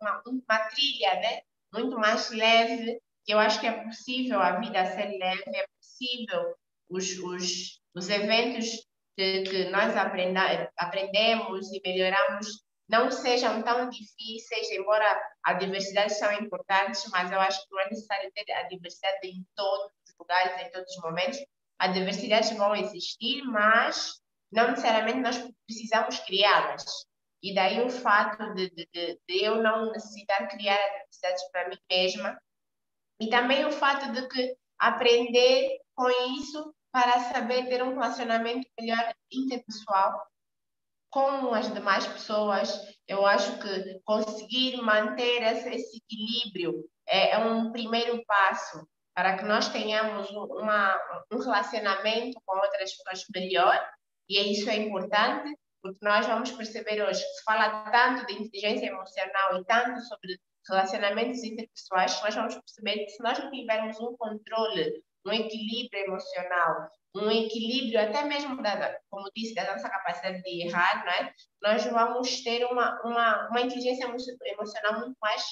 uma, uma trilha né? muito mais leve, eu acho que é possível a vida ser leve, é possível os, os, os eventos que, que nós aprenda, aprendemos e melhoramos não sejam tão difíceis, embora a diversidade seja importante, mas eu acho que não é necessário ter a diversidade em todos os lugares, em todos os momentos. As diversidades vão existir, mas não necessariamente nós precisamos criá-las. E daí o fato de, de, de, eu não necessitar criar diversidades para mim mesma. E também o fato de que aprender com isso para saber ter um relacionamento melhor interpessoal com as demais pessoas. Eu acho que conseguir manter esse equilíbrio é, é um primeiro passo para que nós tenhamos uma, um relacionamento com outras pessoas melhor, e isso é importante, porque nós vamos perceber hoje que se fala tanto de inteligência emocional e tanto sobre relacionamentos interpessoais, nós vamos perceber que se nós não tivermos um controle um equilíbrio emocional, um equilíbrio até mesmo, da, como disse, da nossa capacidade de errar, não é? nós vamos ter uma, uma, uma inteligência emocional muito mais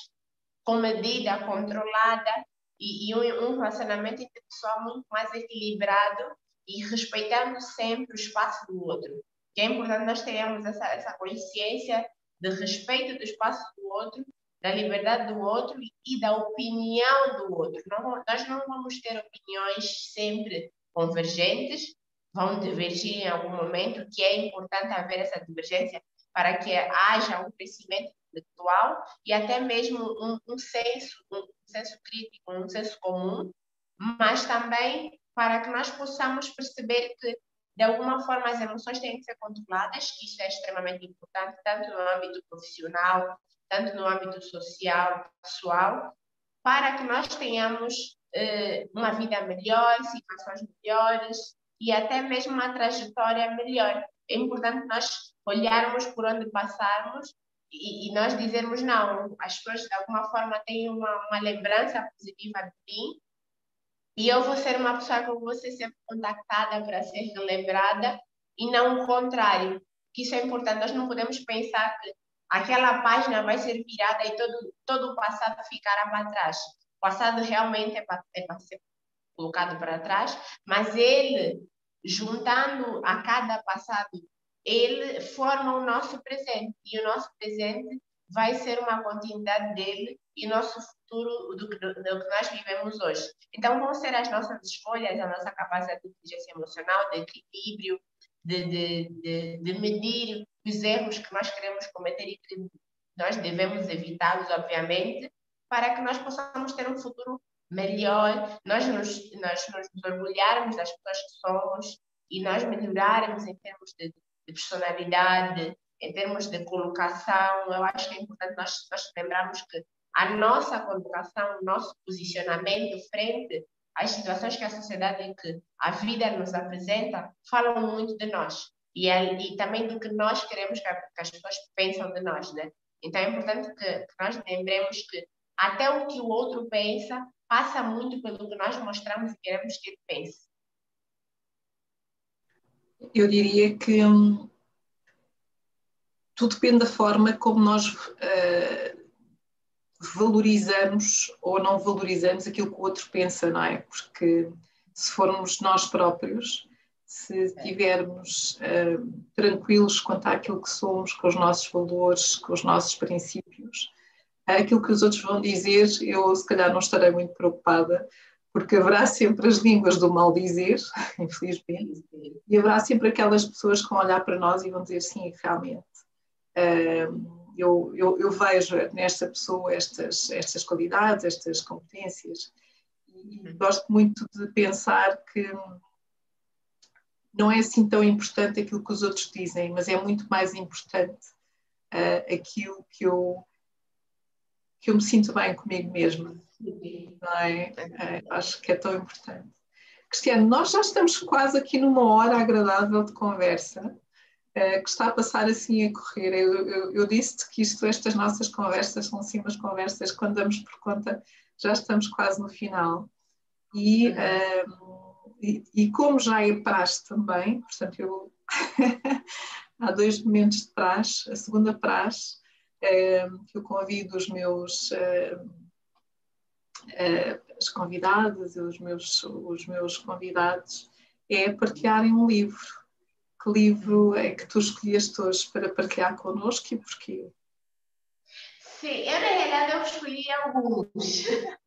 comedida, controlada e, e um, um relacionamento interpessoal muito mais equilibrado e respeitando sempre o espaço do outro. Que é importante nós termos essa, essa consciência de respeito do espaço do outro da liberdade do outro e da opinião do outro. Não, nós não vamos ter opiniões sempre convergentes, vão divergir em algum momento, que é importante haver essa divergência para que haja um crescimento intelectual e até mesmo um, um senso, um senso crítico, um senso comum mas também para que nós possamos perceber que, de alguma forma, as emoções têm que ser controladas, que isso é extremamente importante, tanto no âmbito profissional, tanto no âmbito social, pessoal, para que nós tenhamos eh, uma vida melhor, situações melhores e até mesmo uma trajetória melhor. É importante nós olharmos por onde passarmos e, e, nós dizermos não, as pessoas de alguma forma têm uma, uma lembrança positiva de mim e eu vou ser uma pessoa que eu vou ser sempre contactada para ser relembrada e não o contrário. Que isso é importante. Nós não podemos pensar que aquela página vai ser virada e todo, todo o passado ficará para trás. O passado realmente é para, é para ser colocado para trás, mas ele, juntando a cada passado, ele forma o nosso presente. E o nosso presente vai ser uma continuidade dele e nosso futuro do que, do que nós vivemos hoje. Então, vão ser as nossas escolhas, a nossa capacidade de inteligência emocional, de equilíbrio, de, de, de, de medir os erros que nós queremos cometer e que nós devemos evitá-los, obviamente, para que nós possamos ter um futuro melhor, nós nos, nós nos orgulharmos das pessoas que somos e nós melhorarmos em termos de, de personalidade, em termos de colocação. Eu acho que é importante nós, nós lembrarmos que a nossa colocação, o nosso posicionamento frente às situações que a sociedade, que a vida nos apresenta, falam muito de nós. E, é, e também do que nós queremos que, que, as pessoas pensam de nós, né? Então é importante que, que nós lembremos que até o que o outro pensa passa muito pelo que nós mostramos e queremos que ele pense. Eu diria que hum, tudo depende da forma como nós uh, valorizamos ou não valorizamos aquilo que o outro pensa, não é? Porque se formos nós próprios, se estivermos uh, tranquilos quanto àquilo que somos, com os nossos valores, com os nossos princípios, aquilo que os outros vão dizer, eu se calhar não estarei muito preocupada, porque haverá sempre as línguas do mal dizer, *laughs* infelizmente, e haverá sempre aquelas pessoas que vão olhar para nós e vão dizer sim, realmente. Uh, eu, eu, eu, vejo nesta pessoa estas, estas qualidades, estas competências, e uhum. gosto muito de pensar que não é assim tão importante aquilo que os outros dizem, mas é muito mais importante uh, aquilo que eu, que eu me sinto bem comigo mesma. É? É, acho que é tão importante. Cristiano, nós já estamos quase aqui numa hora agradável de conversa. Eh, que está a passar assim a correr. Eu, eu, eu disse-te que isto, estas nossas conversas são sim umas conversas, quando damos por conta, já estamos quase no final. E, um, e, e, como já é praxe também, portanto, eu *laughs* há dois momentos de praxe, a segunda praxe, um, que eu convido os meus. Um, as convidadas, os meus, os meus convidados, é partilharem um livro que livro é que tu escolheste hoje para partilhar connosco e porquê? Sim, eu na realidade eu escolhi alguns. *laughs*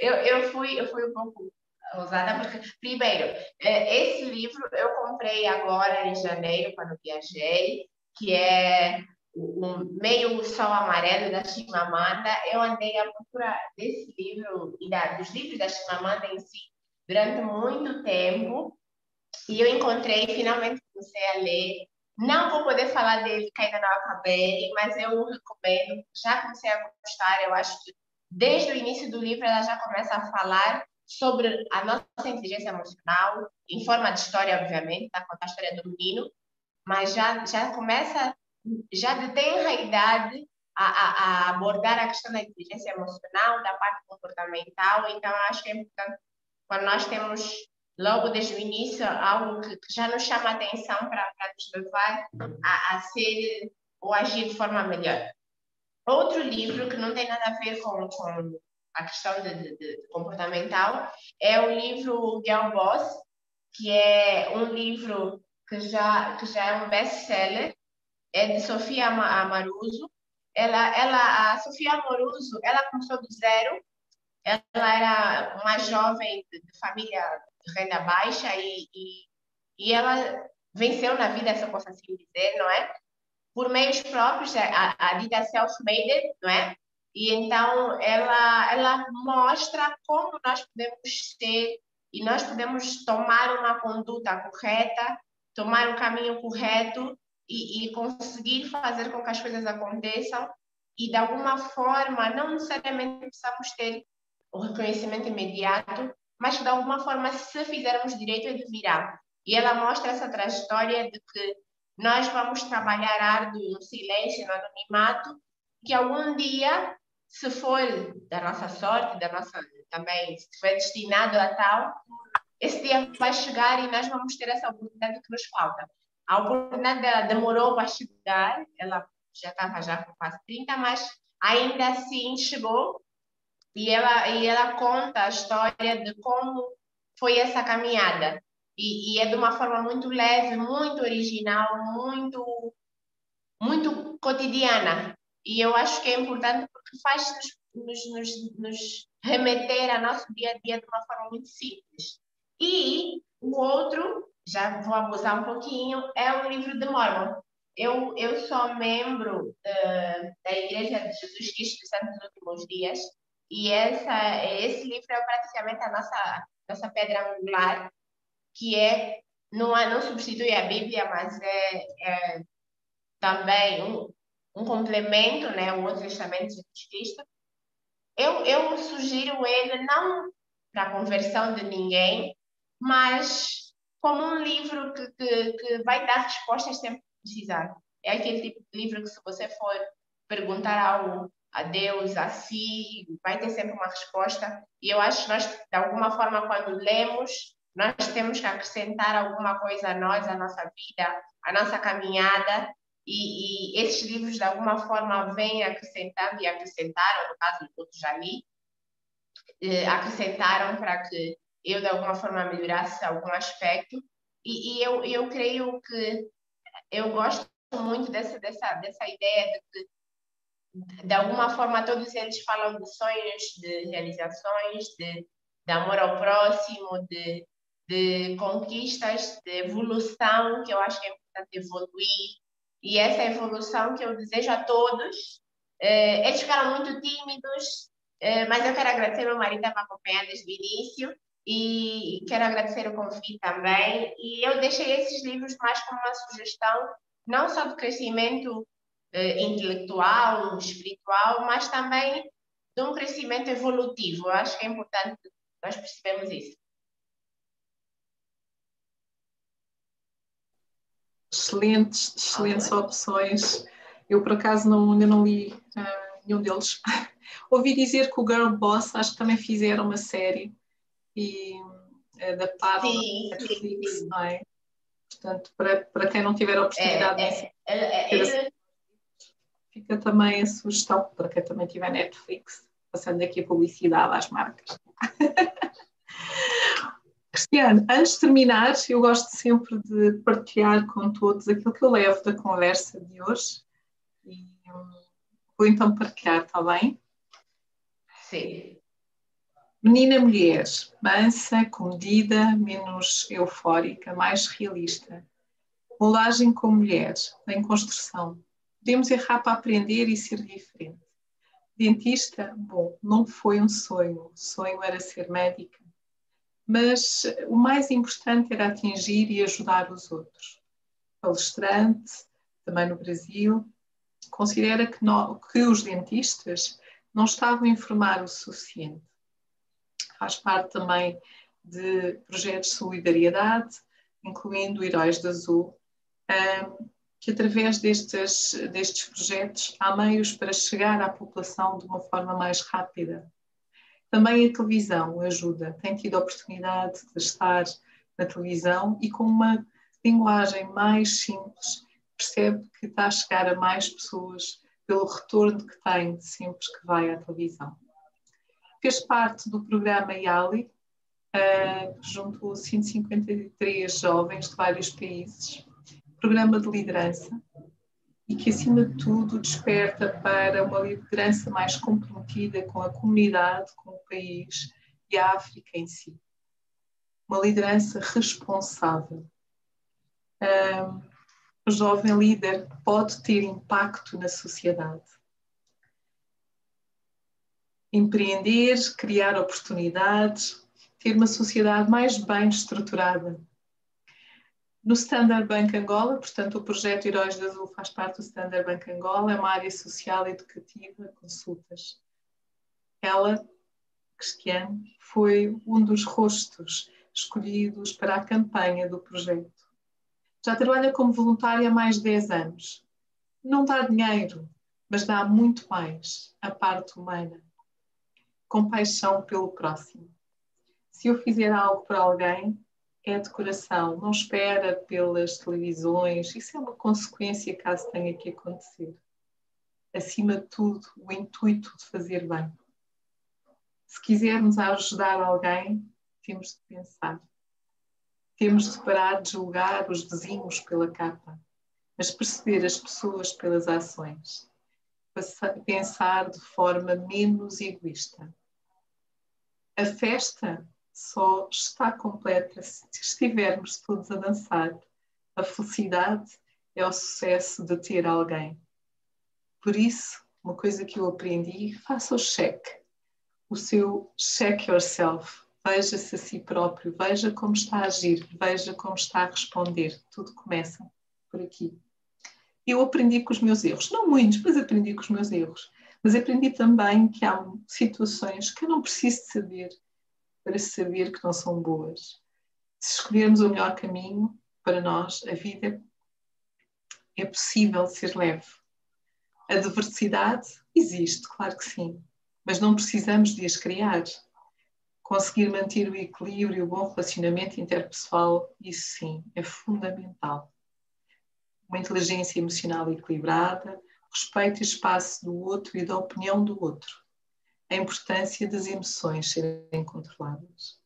eu, eu, fui, eu fui um pouco ousada porque, primeiro, é, esse livro eu comprei agora em janeiro, quando viajei, que é o Meio Sol Amarelo da Chimamanda. Eu andei à procura desse livro e da, dos livros da Chimamanda em si durante muito tempo e eu encontrei, finalmente comecei a ler. Não vou poder falar dele, que ainda não acabei, mas eu o recomendo. Já comecei a gostar, eu acho que desde o início do livro ela já começa a falar sobre a nossa inteligência emocional, em forma de história, obviamente, tá? contar a história do menino, mas já, já começa, já tem a idade a, a, a, abordar a questão da inteligência emocional, da parte comportamental, então acho que é importante quando nós temos logo desde o início, algo que, que já nos chama a atenção para, para nos levar a, a ser ou agir de forma melhor. Outro livro que não tem nada a ver com, com a questão de, de, de comportamental é o livro Girl Boss, que é um livro que já, que já é um best-seller, é de Sofia Amaruso. Ela, ela, a Sofia Amoruso, ela começou do zero, ela era uma jovem de família renda baixa e, e, e ela venceu na vida, se eu posso assim dizer, não é? Por meios próprios, a, a dita self-made, não é? E então ela, ela mostra como nós podemos ser e nós podemos tomar uma conduta correta, tomar o caminho correto e, e conseguir fazer com que as coisas aconteçam e de alguma forma não necessariamente precisamos ter o reconhecimento imediato, mas que de alguma forma se fizermos direito ele virá. E ela mostra essa trajetória de que nós vamos trabalhar árduo no silêncio, no anonimato, que algum dia, se for da nossa sorte, da nossa também, se for destinado a tal, esse dia vai chegar e nós vamos ter essa oportunidade que nos falta. A oportunidade dela demorou para chegar, ela já estava já com quase 30, mas ainda assim chegou e ela, e ela conta a história de como foi essa caminhada. E, e é de uma forma muito leve, muito original, muito, muito cotidiana. E eu acho que é importante porque faz nos, nos, nos remeter ao nosso dia a dia de uma forma muito simples. E o outro, já vou abusar um pouquinho, é o livro de Mormon. Eu, eu sou membro uh, da Igreja de Jesus Cristo dos Santos dos Últimos Dias e essa, esse livro é praticamente a nossa, nossa pedra angular, que é, não, não substitui a Bíblia, mas é, é também um, um complemento, né, o Outro Testamento de Jesus Cristo. Eu, eu sugiro ele não para conversão de ninguém, mas como um livro que, que, que vai dar respostas sempre que precisar. É aquele tipo de livro que, se você for perguntar algo a Deus, a si, vai ter sempre uma resposta. E eu acho que nós, de alguma forma, quando lemos, nós temos que acrescentar alguma coisa a nós, a nossa vida, a nossa caminhada. E, e esses livros, de alguma forma, vêm acrescentando e acrescentaram, no caso, do já li, eh, acrescentaram para que eu, de alguma forma, melhorasse algum aspecto. E, e eu, eu creio que eu gosto muito dessa, dessa, dessa ideia de que, de alguma forma, todos eles falam de sonhos, de realizações, de, de amor ao próximo, de, de conquistas, de evolução, que eu acho que é importante evoluir. E essa evolução que eu desejo a todos. Eh, eles ficaram muito tímidos, eh, mas eu quero agradecer ao marido que acompanhar desde o início e quero agradecer o convite também. E eu deixei esses livros mais como uma sugestão, não só de crescimento eh, intelectual, espiritual, mas também de um crescimento evolutivo. Eu acho que é importante nós percebemos isso. Excelentes, excelentes opções. Eu, por acaso, não, ainda não li uh, nenhum deles. *laughs* Ouvi dizer que o Girl Boss, acho que também fizeram uma série e adaptaram sim, Netflix, sim, sim. não é? Portanto, para, para quem não tiver a oportunidade é, é, é, é, fica também a sugestão para quem também tiver Netflix, passando aqui a publicidade às marcas. *laughs* Cristiano, antes de terminar, eu gosto sempre de partilhar com todos aquilo que eu levo da conversa de hoje. E hum, vou então partilhar, está bem? Sim. Menina mulher, mansa, comedida, menos eufórica, mais realista. Molagem com mulher, em construção. Podemos errar para aprender e ser diferente. Dentista, bom, não foi um sonho. O sonho era ser médica mas o mais importante era atingir e ajudar os outros. Palestrante, também no Brasil, considera que, que os dentistas não estavam a informar o suficiente. Faz parte também de projetos de solidariedade, incluindo Heróis de Azul, que através destes, destes projetos há meios para chegar à população de uma forma mais rápida também a televisão ajuda. Tem tido a oportunidade de estar na televisão e com uma linguagem mais simples percebe que está a chegar a mais pessoas pelo retorno que tem sempre que vai à televisão. Fez parte do programa IALI, uh, que juntou 153 jovens de vários países, programa de liderança, e que, acima de tudo, desperta para uma liderança mais comprometida com a comunidade, com o país e a África em si. Uma liderança responsável. Um, o jovem líder pode ter impacto na sociedade. empreender, criar oportunidades, ter uma sociedade mais bem estruturada. No Standard Bank Angola, portanto, o projeto Heróis do Azul faz parte do Standard Bank Angola, é uma área social, educativa, consultas. Ela, Cristiano, foi um dos rostos escolhidos para a campanha do projeto. Já trabalha como voluntária há mais de 10 anos. Não dá dinheiro, mas dá muito mais a parte humana. Compaixão pelo próximo. Se eu fizer algo para alguém, é de coração, não espera pelas televisões, isso é uma consequência caso tenha que acontecer. Acima de tudo, o intuito de fazer bem. Se quisermos ajudar alguém, temos de pensar. Temos de parar de julgar os vizinhos pela capa, mas perceber as pessoas pelas ações. Pensar de forma menos egoísta. A festa só está completa se estivermos todos a dançar. A felicidade é o sucesso de ter alguém. Por isso, uma coisa que eu aprendi, faça o cheque. O seu check yourself. Veja-se a si próprio, veja como está a agir, veja como está a responder. Tudo começa por aqui. Eu aprendi com os meus erros, não muitos, mas aprendi com os meus erros. Mas aprendi também que há situações que eu não preciso de saber para saber que não são boas. Se escolhermos o melhor caminho para nós, a vida é possível ser leve. A diversidade existe, claro que sim, mas não precisamos de as criar. Conseguir manter o equilíbrio e o bom relacionamento interpessoal, isso sim, é fundamental. Uma inteligência emocional equilibrada, respeito e espaço do outro e da opinião do outro a importância das emoções serem controladas.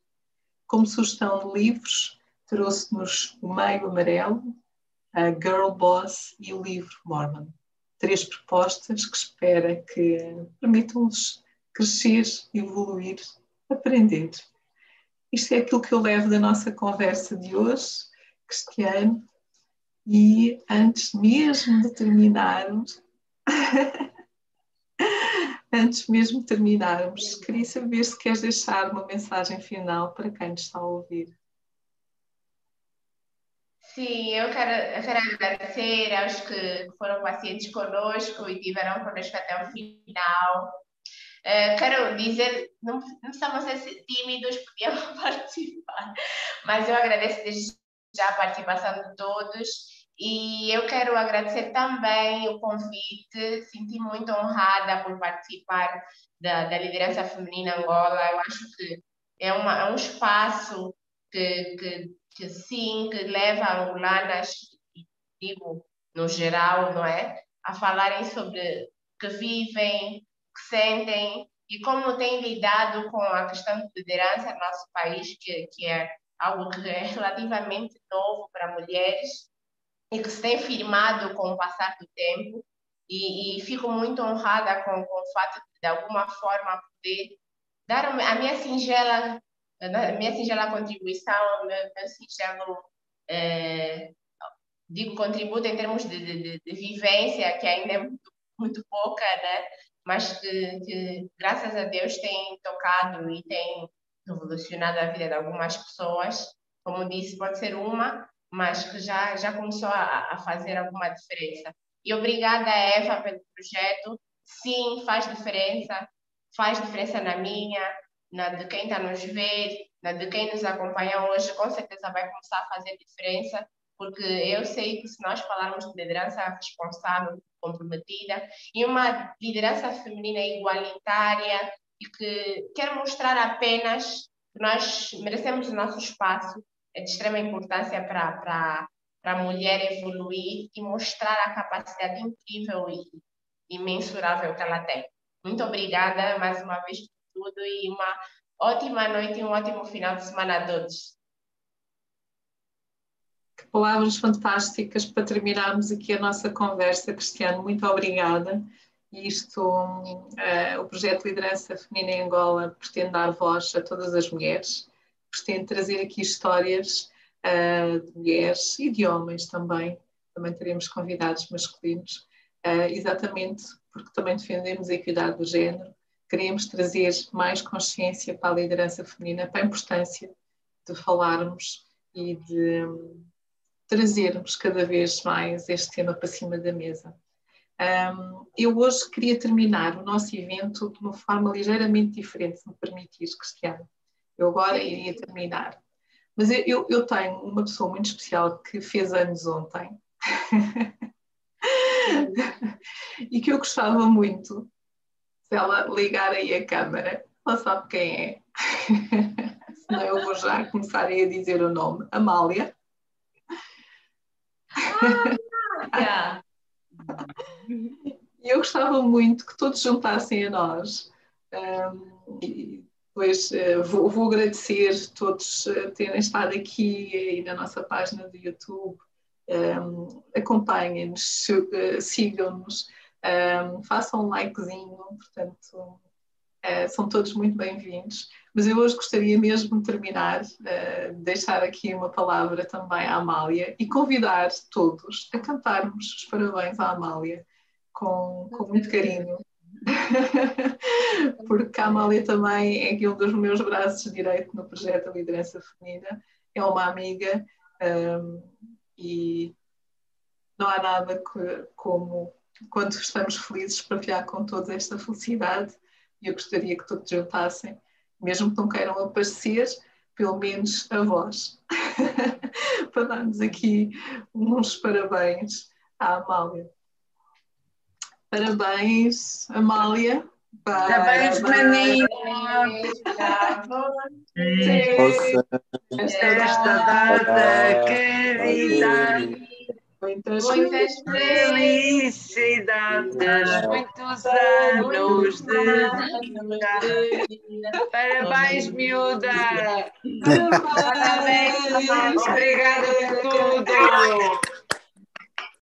Como sugestão de livros, trouxe-nos o Meio Amarelo, a Girl Boss e o livro Mormon. Três propostas que espera que permitam-nos crescer, evoluir, aprender. Isto é aquilo que eu levo da nossa conversa de hoje, Cristiano. E antes mesmo de terminarmos, *laughs* Antes mesmo de terminarmos, queria saber se queres deixar uma mensagem final para quem nos está a ouvir. Sim, eu quero, quero agradecer aos que foram pacientes conosco e tiveram conosco até o final. Uh, quero dizer, não, não precisamos ser tímidos, *laughs* podiam participar, mas eu agradeço desde já a participação de todos e eu quero agradecer também o convite, senti muito honrada por participar da, da liderança feminina Angola. Eu acho que é, uma, é um espaço que, que, que sim, que leva angolanas, digo no geral, não é? A falarem sobre que vivem, que sentem e como têm lidado com a questão de liderança no nosso país, que, que é algo que é *laughs* relativamente novo para mulheres e que se tem firmado com o passar do tempo e, e fico muito honrada com, com o fato de, de alguma forma, poder dar a minha singela, a minha singela contribuição, meu, meu singelo, é, digo, contributo em termos de, de, de, vivência, que ainda é muito, muito pouca, né? mas que, que, graças a Deus, tem tocado e tem revolucionado a vida de algumas pessoas. Como disse, pode ser uma, mas que já, já começou a, a fazer alguma diferença. E obrigada, Eva, pelo projeto. Sim, faz diferença. Faz diferença na minha, na de quem está nos ver, na de quem nos acompanha hoje. Com certeza vai começar a fazer diferença, porque eu sei que se nós falarmos de liderança responsável, comprometida, e uma liderança feminina igualitária, e que quer mostrar apenas que nós merecemos o nosso espaço é de extrema importância para a mulher evoluir e mostrar a capacidade incrível e imensurável que ela tem. Muito obrigada mais uma vez por tudo e uma ótima noite e um ótimo final de semana a todos. Que palavras fantásticas para terminarmos aqui a nossa conversa, Cristiano. Muito obrigada. Isto, uh, o projeto Liderança Feminina em Angola pretende dar voz a todas as mulheres pretende trazer aqui histórias uh, de mulheres e de homens também. Também teremos convidados masculinos, uh, exatamente porque também defendemos a equidade do género queremos trazer mais consciência para a liderança feminina, para a importância de falarmos e de trazermos cada vez mais este tema para cima da mesa. Um, eu hoje queria terminar o nosso evento de uma forma ligeiramente diferente, se me permitires, Cristiano. Eu agora iria terminar. Mas eu, eu, eu tenho uma pessoa muito especial que fez anos ontem *laughs* e que eu gostava muito se ela ligar aí a câmara, ela sabe quem é. *laughs* Senão eu vou já começar a dizer o nome. Amália. Ah, *laughs* e eu gostava muito que todos juntassem a nós. Um, e depois uh, vou, vou, agradecer todos uh, terem estado aqui e na nossa página do YouTube. Um, Acompanhem-nos, uh, sigam-nos, um, façam um likezinho, portanto, são todos muito bem-vindos. Mas eu hoje gostaria mesmo de terminar, uh, deixar aqui uma palavra também à Amália e convidar todos a cantarmos os parabéns à Amália com, com muito carinho. *laughs* Porque a Amália também é um dos meus braços direito no projeto Liderança Feminina, é uma amiga um, e não há nada que, como quando estamos felizes partilhar com todos esta felicidade. E eu gostaria que todos juntassem mesmo que não queiram aparecer, pelo menos a voz, *laughs* para darmos aqui uns parabéns à Amália. Parabéns, Amália. Parabéns, Maninha! Esta data querida Muitas, muitas felicidades, muitos anos de vida. Parabéns, miúda! Parabéns! Obrigada por tudo!